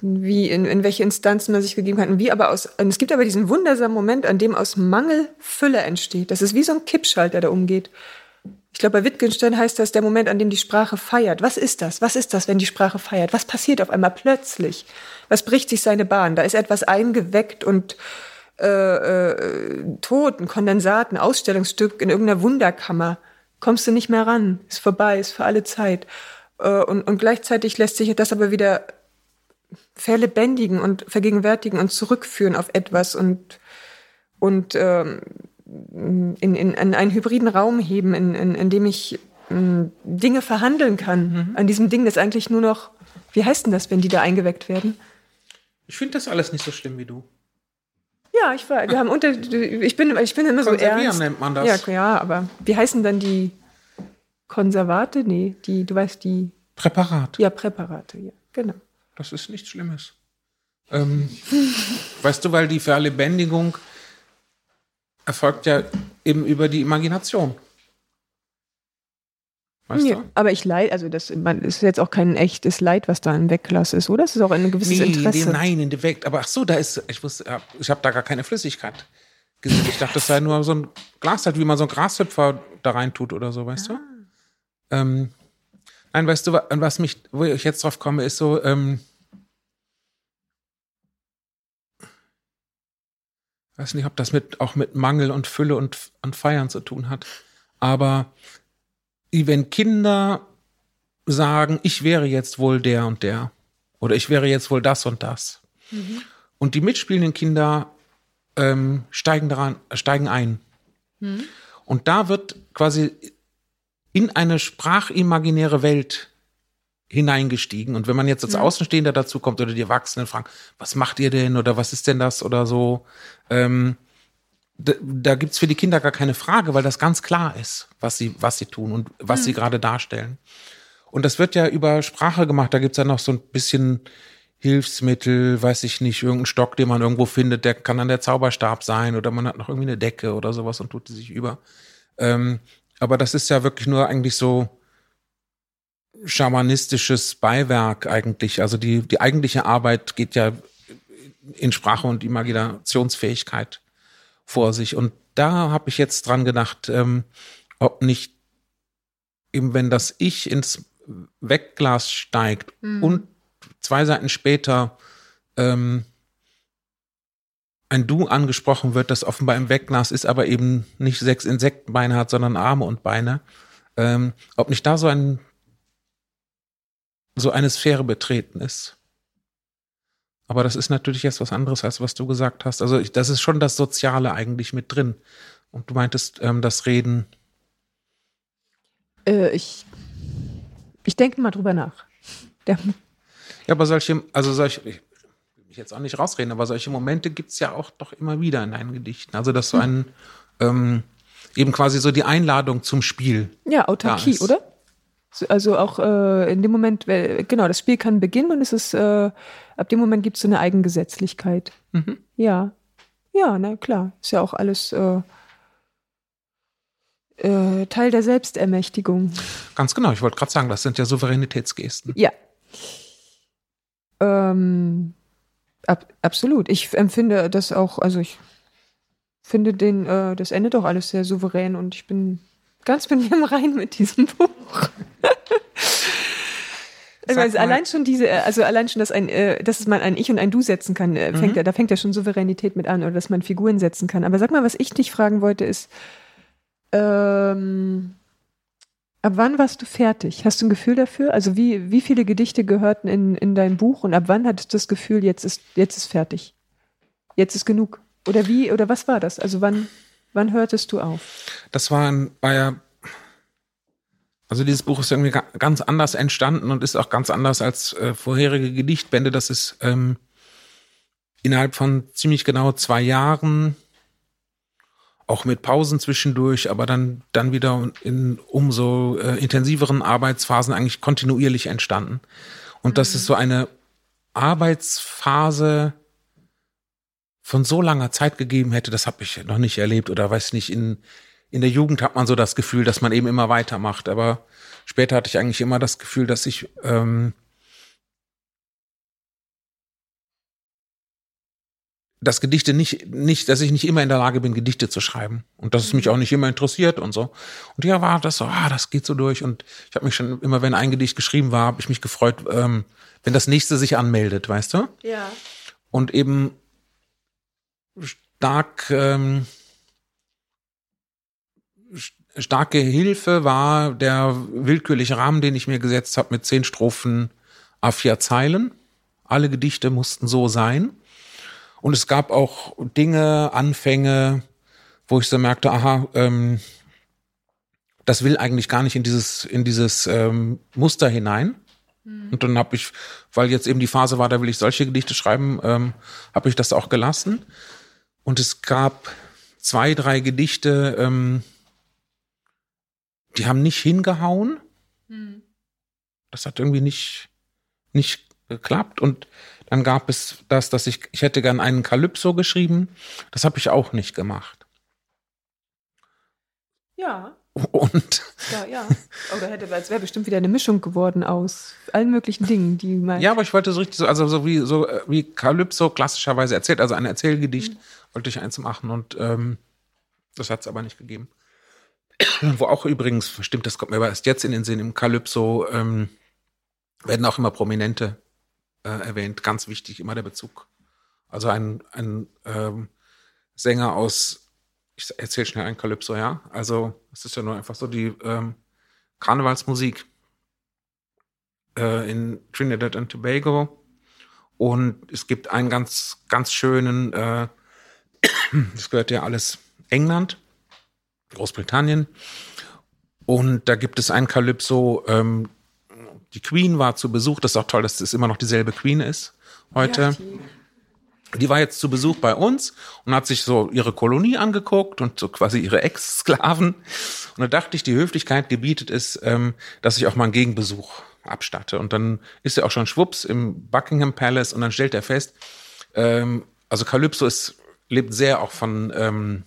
wie in, in welche Instanzen man sich gegeben hat, und wie aber aus, es gibt aber diesen wundersamen Moment, an dem aus Mangel Fülle entsteht. Das ist wie so ein Kippschalter, der umgeht. Ich glaube, bei Wittgenstein heißt das der Moment, an dem die Sprache feiert. Was ist das? Was ist das, wenn die Sprache feiert? Was passiert auf einmal plötzlich? Was bricht sich seine Bahn? Da ist etwas eingeweckt und äh, äh, tot, ein Kondensat, ein Ausstellungsstück in irgendeiner Wunderkammer. Kommst du nicht mehr ran, ist vorbei, ist für alle Zeit. Äh, und, und gleichzeitig lässt sich das aber wieder verlebendigen und vergegenwärtigen und zurückführen auf etwas und, und ähm, in, in, in einen hybriden Raum heben, in, in, in dem ich m, Dinge verhandeln kann. Mhm. An diesem Ding, das eigentlich nur noch, wie heißt denn das, wenn die da eingeweckt werden? Ich finde das alles nicht so schlimm wie du. Ja, ich war, wir haben unter, ich bin, ich bin immer so ernst. nennt man das. Ja, ja, aber wie heißen dann die Konservate? Nee, die, du weißt, die. Präparate. Ja, Präparate, ja, genau. Das ist nichts Schlimmes. Ähm, weißt du, weil die Verlebendigung erfolgt ja eben über die Imagination. Weißt ja, du? Aber ich leid, also das man, ist jetzt auch kein echtes Leid, was da ein Wegglas ist, oder? Das ist auch ein gewisses nee, Interesse. Nee, nein, in Weg. Aber ach so, da ist, ich wusste, ich habe da gar keine Flüssigkeit gesehen. Ich dachte, das sei nur so ein Glas, halt, wie man so ein Grashüpfer da rein tut oder so, weißt ah. du? Ähm, Nein, weißt du, was mich, wo ich jetzt drauf komme, ist so, ähm, weiß nicht, ob das mit, auch mit Mangel und Fülle und, und Feiern zu tun hat. Aber wenn Kinder sagen, ich wäre jetzt wohl der und der oder ich wäre jetzt wohl das und das. Mhm. Und die mitspielenden Kinder ähm, steigen daran, steigen ein. Mhm. Und da wird quasi in eine sprachimaginäre Welt hineingestiegen. Und wenn man jetzt als. Außenstehender dazu kommt oder die Erwachsenen fragen, was macht ihr denn oder was ist denn das oder so, ähm, da, da gibt es für die Kinder gar keine Frage, weil das ganz klar ist, was sie, was sie tun und was mhm. sie gerade darstellen. Und das wird ja über Sprache gemacht. Da gibt's ja noch so ein bisschen Hilfsmittel, weiß ich nicht, irgendein Stock, den man irgendwo findet, der kann dann der Zauberstab sein oder man hat noch irgendwie eine Decke oder sowas und tut die sich über. Ähm, aber das ist ja wirklich nur eigentlich so schamanistisches Beiwerk eigentlich. Also die, die eigentliche Arbeit geht ja in Sprache und Imaginationsfähigkeit vor sich. Und da habe ich jetzt dran gedacht, ähm, ob nicht eben wenn das Ich ins Wegglas steigt mhm. und zwei Seiten später ähm, ein Du angesprochen wird, das offenbar im Wegglas ist, aber eben nicht sechs Insektenbeine hat, sondern Arme und Beine. Ähm, ob nicht da so ein so eine Sphäre betreten ist. Aber das ist natürlich jetzt was anderes, als was du gesagt hast. Also ich, das ist schon das Soziale eigentlich mit drin. Und du meintest, ähm, das Reden. Äh, ich ich denke mal drüber nach. Der ja, aber solche, also solche, ich will mich jetzt auch nicht rausreden, aber solche Momente gibt es ja auch doch immer wieder in deinen Gedichten. Also, dass so ein, ähm, eben quasi so die Einladung zum Spiel. Ja, Autarkie, oder? Also auch äh, in dem Moment, genau, das Spiel kann beginnen und es ist, äh, ab dem Moment gibt es so eine Eigengesetzlichkeit. Mhm. Ja. Ja, na klar. Ist ja auch alles äh, äh, Teil der Selbstermächtigung. Ganz genau, ich wollte gerade sagen, das sind ja Souveränitätsgesten. Ja. Ähm, ab, absolut. Ich empfinde das auch, also ich finde den, äh, das Ende doch alles sehr souverän und ich bin ganz mit mir im Rein mit diesem Buch. also allein schon diese, also allein schon, dass ein, äh, dass man ein Ich und ein Du setzen kann, äh, fängt mhm. ja, da fängt ja schon Souveränität mit an oder dass man Figuren setzen kann. Aber sag mal, was ich dich fragen wollte, ist, ähm, ab wann warst du fertig? Hast du ein Gefühl dafür? Also wie, wie viele Gedichte gehörten in, in dein Buch und ab wann hattest du das Gefühl, jetzt ist, jetzt ist fertig? Jetzt ist genug? Oder wie, oder was war das? Also wann, wann hörtest du auf? Das war, ein, war ja, also dieses Buch ist irgendwie ganz anders entstanden und ist auch ganz anders als äh, vorherige Gedichtbände. Das ist ähm, innerhalb von ziemlich genau zwei Jahren auch mit Pausen zwischendurch, aber dann, dann wieder in umso äh, intensiveren Arbeitsphasen eigentlich kontinuierlich entstanden. Und mhm. das ist so eine Arbeitsphase von so langer Zeit gegeben hätte, das habe ich noch nicht erlebt oder weiß nicht, in, in der Jugend hat man so das Gefühl, dass man eben immer weitermacht, aber später hatte ich eigentlich immer das Gefühl, dass ich ähm, dass Gedichte nicht, nicht, dass ich nicht immer in der Lage bin, Gedichte zu schreiben. Und dass es mich auch nicht immer interessiert und so. Und ja, war das so, ah, das geht so durch. Und ich habe mich schon immer, wenn ein Gedicht geschrieben war, habe ich mich gefreut, ähm, wenn das nächste sich anmeldet, weißt du? Ja. Und eben stark, ähm, starke Hilfe war der willkürliche Rahmen, den ich mir gesetzt habe mit zehn Strophen A4 Zeilen. Alle Gedichte mussten so sein. Und es gab auch Dinge, Anfänge, wo ich so merkte, aha, ähm, das will eigentlich gar nicht in dieses, in dieses ähm, Muster hinein. Mhm. Und dann habe ich, weil jetzt eben die Phase war, da will ich solche Gedichte schreiben, ähm, habe ich das auch gelassen. Und es gab zwei, drei Gedichte, ähm, die haben nicht hingehauen. Mhm. Das hat irgendwie nicht, nicht geklappt. Und dann gab es das, dass ich, ich hätte gern einen Kalypso geschrieben. Das habe ich auch nicht gemacht. Ja. Und. Ja, ja. Oder hätte, es wäre bestimmt wieder eine Mischung geworden aus allen möglichen Dingen, die man. Ja, aber ich wollte so richtig so, also so wie, so äh, wie Kalypso klassischerweise erzählt, also ein Erzählgedicht, mhm. wollte ich eins machen und ähm, das hat es aber nicht gegeben. wo auch übrigens, stimmt, das kommt mir aber erst jetzt in den Sinn, im Calypso ähm, werden auch immer Prominente äh, erwähnt. Ganz wichtig, immer der Bezug. Also ein, ein ähm, Sänger aus, ich erzähle schnell ein Calypso, ja. Also es ist ja nur einfach so die ähm, Karnevalsmusik äh, in Trinidad und Tobago. Und es gibt einen ganz, ganz schönen, äh, das gehört ja alles England, Großbritannien. Und da gibt es ein Calypso, ähm, die Queen war zu Besuch. Das ist auch toll, dass es immer noch dieselbe Queen ist heute. Ja, die. war jetzt zu Besuch bei uns und hat sich so ihre Kolonie angeguckt und so quasi ihre Ex-Sklaven. Und da dachte ich, die Höflichkeit gebietet es, ähm, dass ich auch mal einen Gegenbesuch abstatte. Und dann ist er auch schon schwupps im Buckingham Palace und dann stellt er fest, ähm, also Calypso ist, lebt sehr auch von ähm,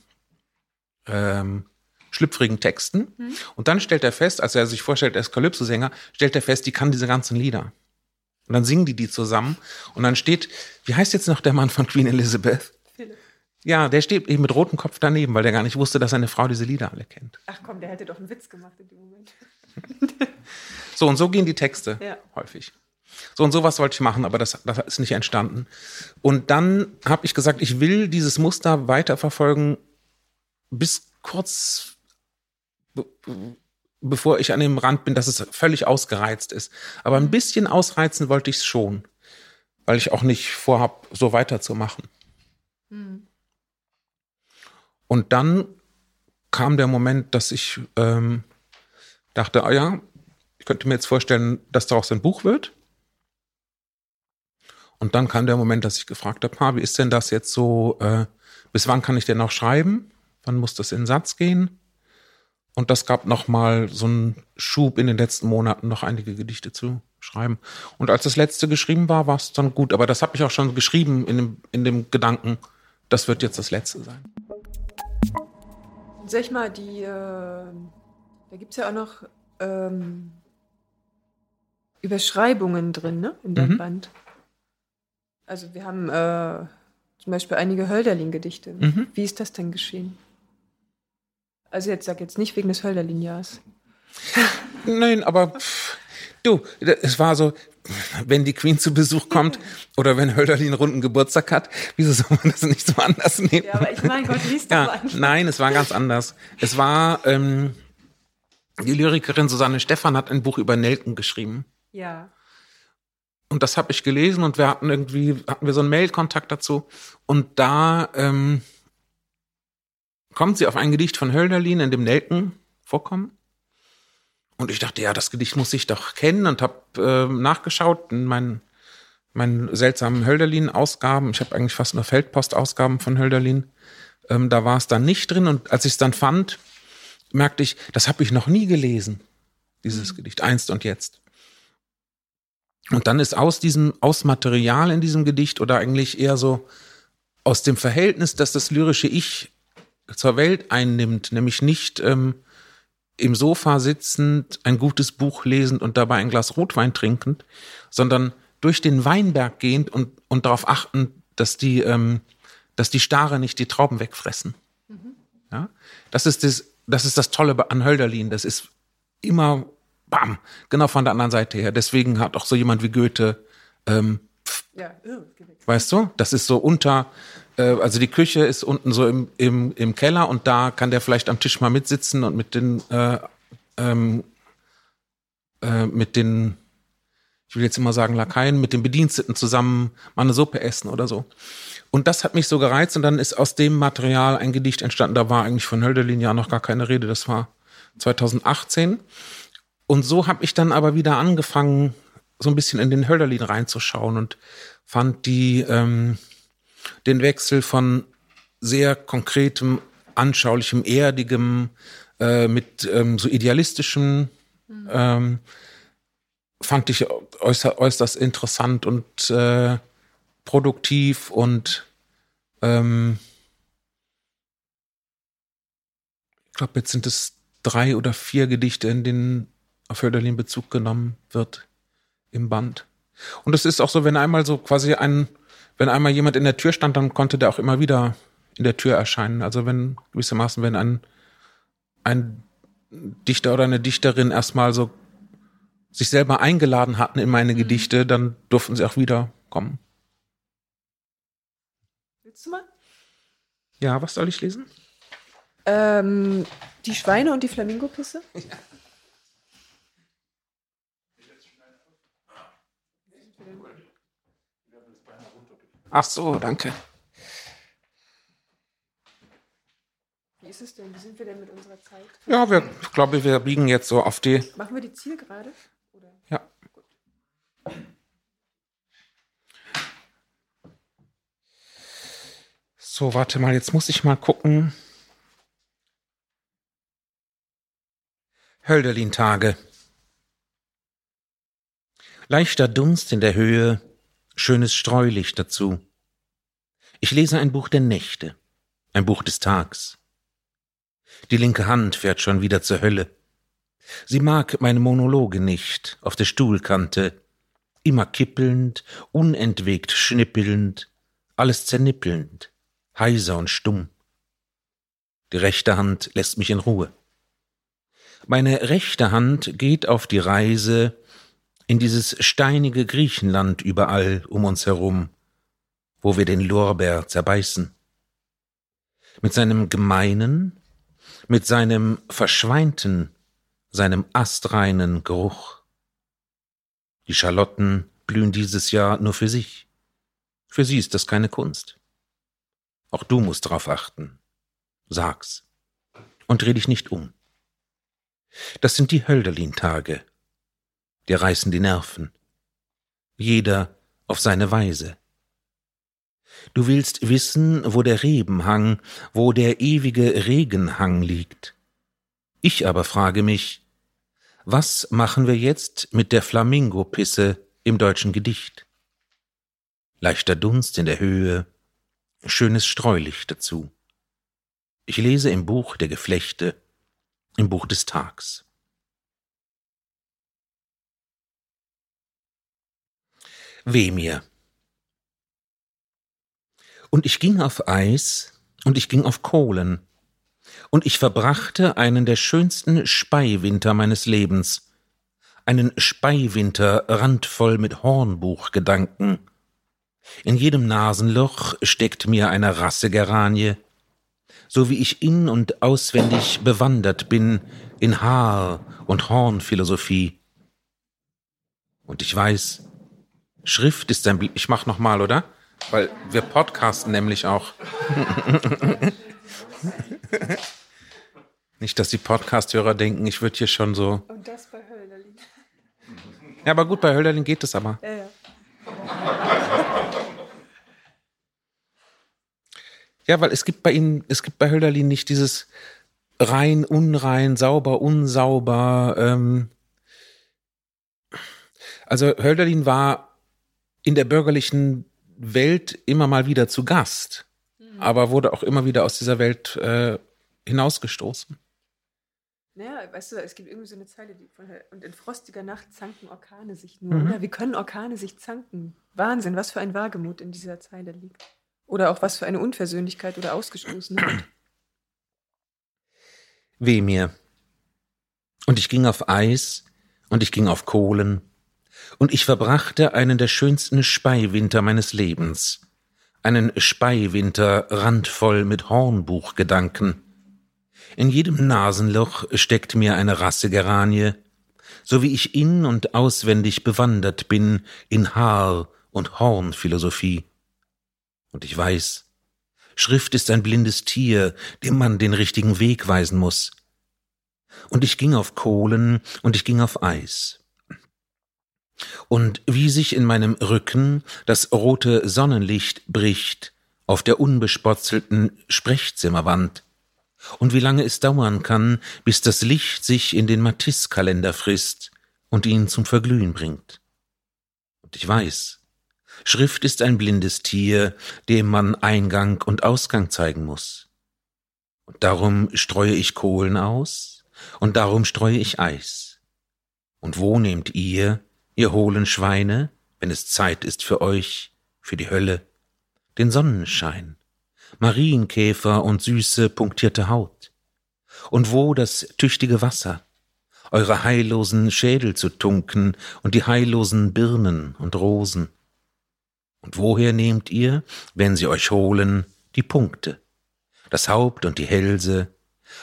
ähm, schlüpfrigen Texten. Mhm. Und dann stellt er fest, als er sich vorstellt, er ist Calypso-Sänger, stellt er fest, die kann diese ganzen Lieder. Und dann singen die die zusammen. Und dann steht, wie heißt jetzt noch der Mann von Queen Elizabeth? Philipp. Ja, der steht eben mit rotem Kopf daneben, weil der gar nicht wusste, dass seine Frau diese Lieder alle kennt. Ach komm, der hätte doch einen Witz gemacht in dem Moment. So, und so gehen die Texte ja. häufig. So und sowas wollte ich machen, aber das, das ist nicht entstanden. Und dann habe ich gesagt, ich will dieses Muster weiterverfolgen bis kurz bevor ich an dem Rand bin, dass es völlig ausgereizt ist. Aber ein bisschen ausreizen wollte ich es schon, weil ich auch nicht vorhab, so weiterzumachen. Mhm. Und dann kam der Moment, dass ich ähm, dachte, ah ja, ich könnte mir jetzt vorstellen, dass daraus ein Buch wird. Und dann kam der Moment, dass ich gefragt habe, wie ist denn das jetzt so, äh, bis wann kann ich denn noch schreiben? Wann muss das in den Satz gehen? Und das gab nochmal so einen Schub in den letzten Monaten, noch einige Gedichte zu schreiben. Und als das letzte geschrieben war, war es dann gut. Aber das habe ich auch schon geschrieben in dem, in dem Gedanken, das wird jetzt das letzte sein. Sag ich mal, die, äh, da gibt es ja auch noch ähm, Überschreibungen drin, ne? In dem mhm. Band. Also wir haben äh, zum Beispiel einige Hölderlin-Gedichte. Mhm. Wie ist das denn geschehen? Also jetzt sag jetzt nicht wegen des Hölderlin-Jahres. Nein, aber du, es war so, wenn die Queen zu Besuch kommt oder wenn Hölderlin runden Geburtstag hat, wieso soll man das nicht so anders nehmen? Ja, aber ich meine, Gott, liest ja, an. Nein, es war ganz anders. Es war, ähm, die Lyrikerin Susanne Stephan hat ein Buch über Nelken geschrieben. Ja. Und das habe ich gelesen und wir hatten irgendwie, hatten wir so einen Mailkontakt dazu. Und da ähm, kommt sie auf ein Gedicht von Hölderlin, in dem Nelken vorkommen. Und ich dachte, ja, das Gedicht muss ich doch kennen und habe äh, nachgeschaut in meinen, meinen seltsamen Hölderlin-Ausgaben. Ich habe eigentlich fast nur Feldpost-Ausgaben von Hölderlin. Ähm, da war es dann nicht drin. Und als ich es dann fand, merkte ich, das habe ich noch nie gelesen, dieses mhm. Gedicht, einst und jetzt. Und dann ist aus diesem, aus Material in diesem Gedicht oder eigentlich eher so aus dem Verhältnis, dass das lyrische Ich zur Welt einnimmt, nämlich nicht ähm, im Sofa sitzend, ein gutes Buch lesend und dabei ein Glas Rotwein trinkend, sondern durch den Weinberg gehend und, und darauf achten, dass die, ähm, dass die Stare nicht die Trauben wegfressen. Mhm. Ja? Das, ist das, das ist das Tolle an Hölderlin. Das ist immer bam, genau von der anderen Seite her. Deswegen hat auch so jemand wie Goethe, ähm, pf, ja, weißt du, das ist so unter, also die Küche ist unten so im, im, im Keller und da kann der vielleicht am Tisch mal mitsitzen und mit den, äh, ähm, äh, mit den, ich will jetzt immer sagen Lakaien, mit den Bediensteten zusammen mal eine Suppe essen oder so. Und das hat mich so gereizt und dann ist aus dem Material ein Gedicht entstanden. Da war eigentlich von Hölderlin ja noch gar keine Rede. Das war 2018. Und so habe ich dann aber wieder angefangen, so ein bisschen in den Hölderlin reinzuschauen und fand die, ähm, den Wechsel von sehr konkretem, anschaulichem, erdigem, äh, mit ähm, so idealistischem, mhm. ähm, fand ich äußer, äußerst interessant und äh, produktiv und ähm, ich glaube, jetzt sind es drei oder vier Gedichte, in denen auf Hölderlin Bezug genommen wird im Band. Und es ist auch so, wenn einmal so quasi ein, wenn einmal jemand in der Tür stand, dann konnte der auch immer wieder in der Tür erscheinen. Also wenn gewissermaßen, wenn ein, ein Dichter oder eine Dichterin erstmal so sich selber eingeladen hatten in meine Gedichte, dann durften sie auch wieder kommen. Willst du mal? Ja, was soll ich lesen? Ähm, die Schweine und die Flamingopisse? Ja. Ach so, danke. Wie ist es denn? Wie sind wir denn mit unserer Zeit? Ja, wir, ich glaube, wir biegen jetzt so auf die. Machen wir die Zielgerade? Oder? Ja. Gut. So, warte mal, jetzt muss ich mal gucken. Hölderlin-Tage. Leichter Dunst in der Höhe, schönes Streulicht dazu. Ich lese ein Buch der Nächte, ein Buch des Tags. Die linke Hand fährt schon wieder zur Hölle. Sie mag meine Monologe nicht auf der Stuhlkante, immer kippelnd, unentwegt schnippelnd, alles zernippelnd, heiser und stumm. Die rechte Hand lässt mich in Ruhe. Meine rechte Hand geht auf die Reise in dieses steinige Griechenland überall um uns herum, wo wir den Lorbeer zerbeißen. Mit seinem gemeinen, mit seinem verschweinten, seinem astreinen Geruch. Die Schalotten blühen dieses Jahr nur für sich. Für sie ist das keine Kunst. Auch du musst drauf achten. Sag's. Und dreh dich nicht um. Das sind die Hölderlin-Tage. Die reißen die Nerven. Jeder auf seine Weise. Du willst wissen, wo der Rebenhang, wo der ewige Regenhang liegt. Ich aber frage mich, was machen wir jetzt mit der Flamingopisse im deutschen Gedicht? Leichter Dunst in der Höhe, schönes Streulicht dazu. Ich lese im Buch der Geflechte, im Buch des Tags. Weh mir. Und ich ging auf Eis und ich ging auf Kohlen. Und ich verbrachte einen der schönsten Speiwinter meines Lebens. Einen Speiwinter randvoll mit Hornbuchgedanken. In jedem Nasenloch steckt mir eine Rasse Geranie, so wie ich in und auswendig bewandert bin in Haar- und Hornphilosophie. Und ich weiß, Schrift ist ein, Bl ich mach noch mal, oder? Weil wir podcasten nämlich auch. Nicht, dass die Podcast-Hörer denken, ich würde hier schon so. Und das bei Hölderlin. Ja, aber gut, bei Hölderlin geht es aber. Ja, ja. Ja, weil es gibt bei ihnen, es gibt bei Hölderlin nicht dieses rein, unrein, sauber, unsauber. Ähm also Hölderlin war in der bürgerlichen Welt immer mal wieder zu Gast, mhm. aber wurde auch immer wieder aus dieser Welt äh, hinausgestoßen. Naja, weißt du, es gibt irgendwie so eine Zeile, die von, und in frostiger Nacht zanken Orkane sich nur. Mhm. Wie können Orkane sich zanken? Wahnsinn, was für ein Wagemut in dieser Zeile liegt. Oder auch was für eine Unversöhnlichkeit oder Ausgestoßenheit. Weh mir. Und ich ging auf Eis und ich ging auf Kohlen und ich verbrachte einen der schönsten Speiwinter meines Lebens, einen Speiwinter randvoll mit Hornbuchgedanken. In jedem Nasenloch steckt mir eine Rasse Geranie, so wie ich in und auswendig bewandert bin in Haar- und Hornphilosophie. Und ich weiß, Schrift ist ein blindes Tier, dem man den richtigen Weg weisen muss. Und ich ging auf Kohlen und ich ging auf Eis und wie sich in meinem Rücken das rote Sonnenlicht bricht auf der unbespotzelten Sprechzimmerwand, und wie lange es dauern kann, bis das Licht sich in den Matisse-Kalender frisst und ihn zum Verglühen bringt. Und ich weiß, Schrift ist ein blindes Tier, dem man Eingang und Ausgang zeigen muss. Und darum streue ich Kohlen aus, und darum streue ich Eis. Und wo nehmt ihr, ihr hohlen Schweine, wenn es Zeit ist für euch, für die Hölle, den Sonnenschein, Marienkäfer und süße punktierte Haut, Und wo das tüchtige Wasser, eure heillosen Schädel zu tunken und die heillosen Birnen und Rosen? Und woher nehmt ihr, wenn sie euch holen, die Punkte, das Haupt und die Hälse?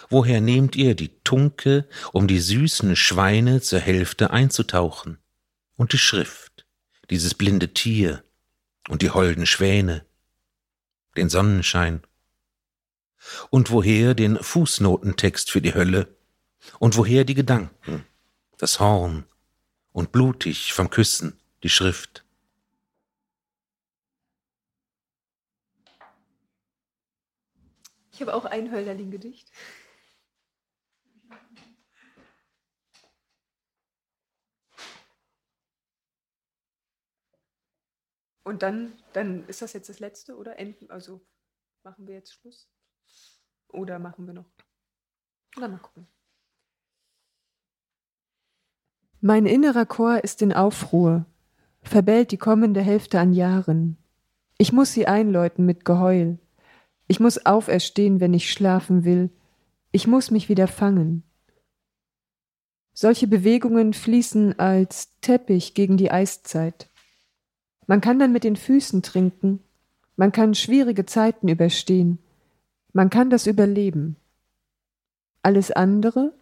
Woher nehmt ihr die Tunke, um die süßen Schweine zur Hälfte einzutauchen? Und die Schrift, dieses blinde Tier und die holden Schwäne, den Sonnenschein? Und woher den Fußnotentext für die Hölle? Und woher die Gedanken, das Horn und blutig vom Küssen die Schrift? Ich habe auch ein Hölderlin-Gedicht. Und dann, dann ist das jetzt das letzte, oder? Enden, also machen wir jetzt Schluss? Oder machen wir noch? Na, mal gucken. Mein innerer Chor ist in Aufruhr, verbellt die kommende Hälfte an Jahren. Ich muss sie einläuten mit Geheul. Ich muss auferstehen, wenn ich schlafen will. Ich muss mich wieder fangen. Solche Bewegungen fließen als Teppich gegen die Eiszeit. Man kann dann mit den Füßen trinken, man kann schwierige Zeiten überstehen, man kann das überleben. Alles andere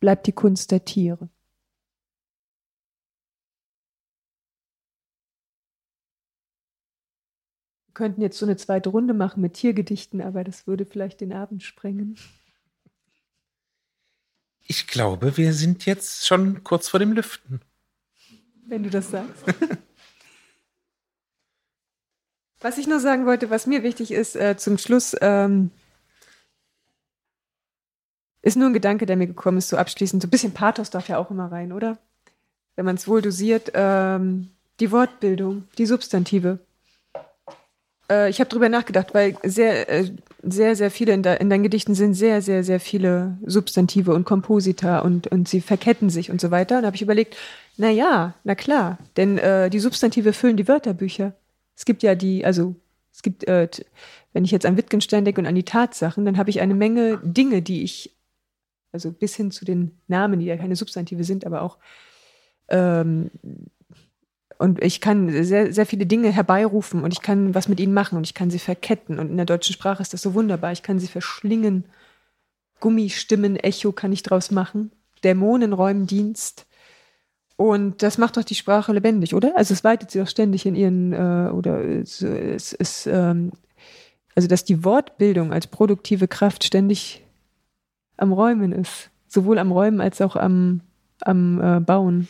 bleibt die Kunst der Tiere. Wir könnten jetzt so eine zweite Runde machen mit Tiergedichten, aber das würde vielleicht den Abend sprengen. Ich glaube, wir sind jetzt schon kurz vor dem Lüften. Wenn du das sagst. was ich nur sagen wollte, was mir wichtig ist, äh, zum Schluss, ähm, ist nur ein Gedanke, der mir gekommen ist, so abschließend. So ein bisschen Pathos darf ja auch immer rein, oder? Wenn man es wohl dosiert. Ähm, die Wortbildung, die Substantive. Äh, ich habe drüber nachgedacht, weil sehr, äh, sehr, sehr viele in, de in, deinen Gedichten sind sehr, sehr, sehr viele Substantive und Komposita und, und sie verketten sich und so weiter. Und habe ich überlegt, na ja, na klar, denn äh, die Substantive füllen die Wörterbücher. Es gibt ja die, also es gibt, äh, wenn ich jetzt an Wittgenstein denke und an die Tatsachen, dann habe ich eine Menge Dinge, die ich also bis hin zu den Namen, die ja keine Substantive sind, aber auch ähm, und ich kann sehr, sehr viele Dinge herbeirufen und ich kann was mit ihnen machen und ich kann sie verketten. Und in der deutschen Sprache ist das so wunderbar. Ich kann sie verschlingen. Gummistimmen, Echo kann ich draus machen. Dämonen räumen Dienst. Und das macht doch die Sprache lebendig, oder? Also es weitet sie doch ständig in ihren, äh, oder es ist, ähm, also dass die Wortbildung als produktive Kraft ständig am Räumen ist. Sowohl am Räumen als auch am, am äh, Bauen.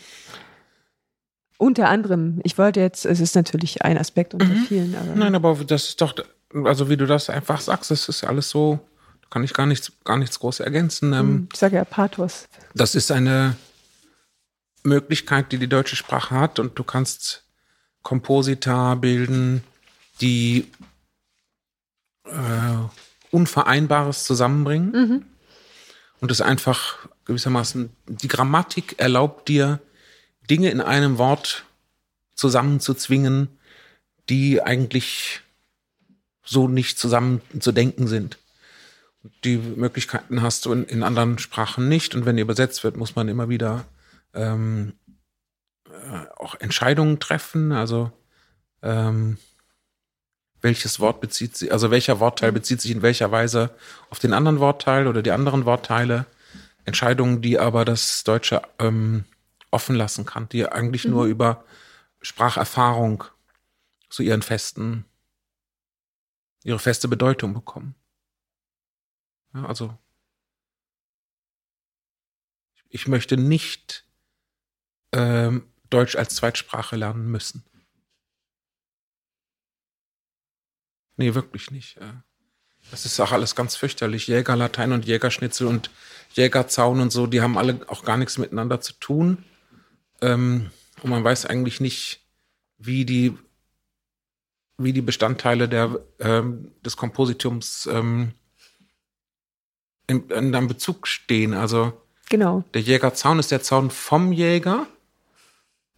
Unter anderem, ich wollte jetzt, es ist natürlich ein Aspekt unter mhm. vielen, aber. Nein, aber das ist doch, also wie du das einfach sagst, das ist alles so, da kann ich gar nichts, gar nichts groß ergänzen. Ähm, mhm, ich sage ja Pathos. Das ist eine Möglichkeit, die die deutsche Sprache hat und du kannst Komposita bilden, die äh, Unvereinbares zusammenbringen. Mhm und es einfach gewissermaßen, die Grammatik erlaubt dir, Dinge in einem Wort zusammenzuzwingen, die eigentlich so nicht zusammen zu denken sind. Die Möglichkeiten hast du in, in anderen Sprachen nicht. Und wenn die übersetzt wird, muss man immer wieder ähm, äh, auch Entscheidungen treffen. Also ähm, welches Wort bezieht sich, also welcher Wortteil bezieht sich in welcher Weise auf den anderen Wortteil oder die anderen Wortteile. Entscheidungen, die aber das Deutsche ähm, offen lassen kann, die eigentlich mhm. nur über Spracherfahrung zu ihren festen, ihre feste Bedeutung bekommen. Ja, also ich möchte nicht ähm, Deutsch als Zweitsprache lernen müssen. Nee, wirklich nicht. Das ist auch alles ganz fürchterlich. Jägerlatein und Jägerschnitzel und Jägerzaun und so, die haben alle auch gar nichts miteinander zu tun. Ähm, und man weiß eigentlich nicht, wie die, wie die Bestandteile der, ähm, des Kompositums ähm, in, in einem Bezug stehen. Also genau. der Jägerzaun ist der Zaun vom Jäger,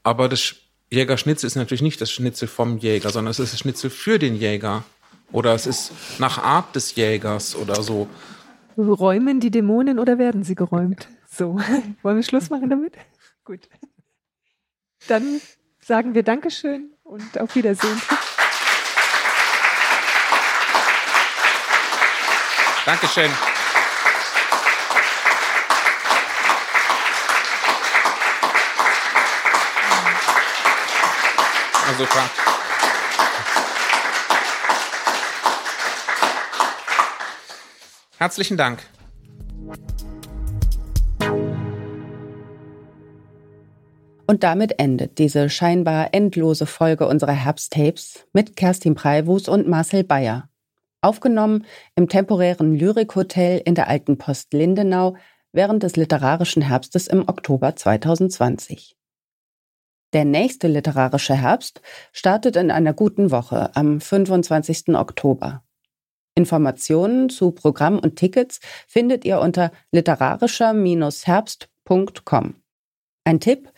aber das Jägerschnitzel ist natürlich nicht das Schnitzel vom Jäger, sondern es ist das Schnitzel für den Jäger. Oder es ist nach Art des Jägers oder so. Räumen die Dämonen oder werden sie geräumt? So, wollen wir Schluss machen damit? Gut. Dann sagen wir Dankeschön und auf Wiedersehen. Dankeschön. Super. Herzlichen Dank. Und damit endet diese scheinbar endlose Folge unserer Herbsttapes mit Kerstin Preiwus und Marcel Bayer. Aufgenommen im temporären Lyrikhotel in der Alten Post Lindenau während des literarischen Herbstes im Oktober 2020. Der nächste literarische Herbst startet in einer guten Woche am 25. Oktober. Informationen zu Programm und Tickets findet ihr unter literarischer-herbst.com. Ein Tipp,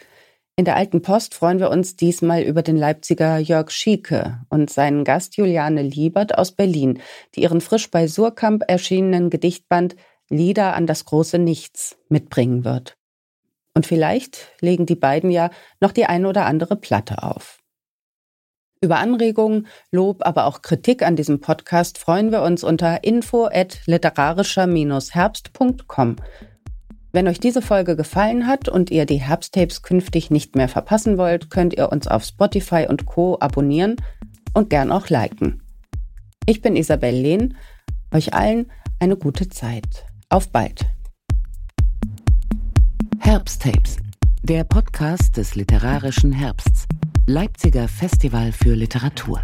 in der Alten Post freuen wir uns diesmal über den Leipziger Jörg Schieke und seinen Gast Juliane Liebert aus Berlin, die ihren frisch bei Surkamp erschienenen Gedichtband Lieder an das große Nichts mitbringen wird. Und vielleicht legen die beiden ja noch die ein oder andere Platte auf. Über Anregungen, Lob, aber auch Kritik an diesem Podcast freuen wir uns unter info at literarischer-herbst.com. Wenn euch diese Folge gefallen hat und ihr die Herbsttapes künftig nicht mehr verpassen wollt, könnt ihr uns auf Spotify und Co. abonnieren und gern auch liken. Ich bin Isabel Lehn. Euch allen eine gute Zeit. Auf bald. Herbsttapes, der Podcast des literarischen Herbsts. Leipziger Festival für Literatur.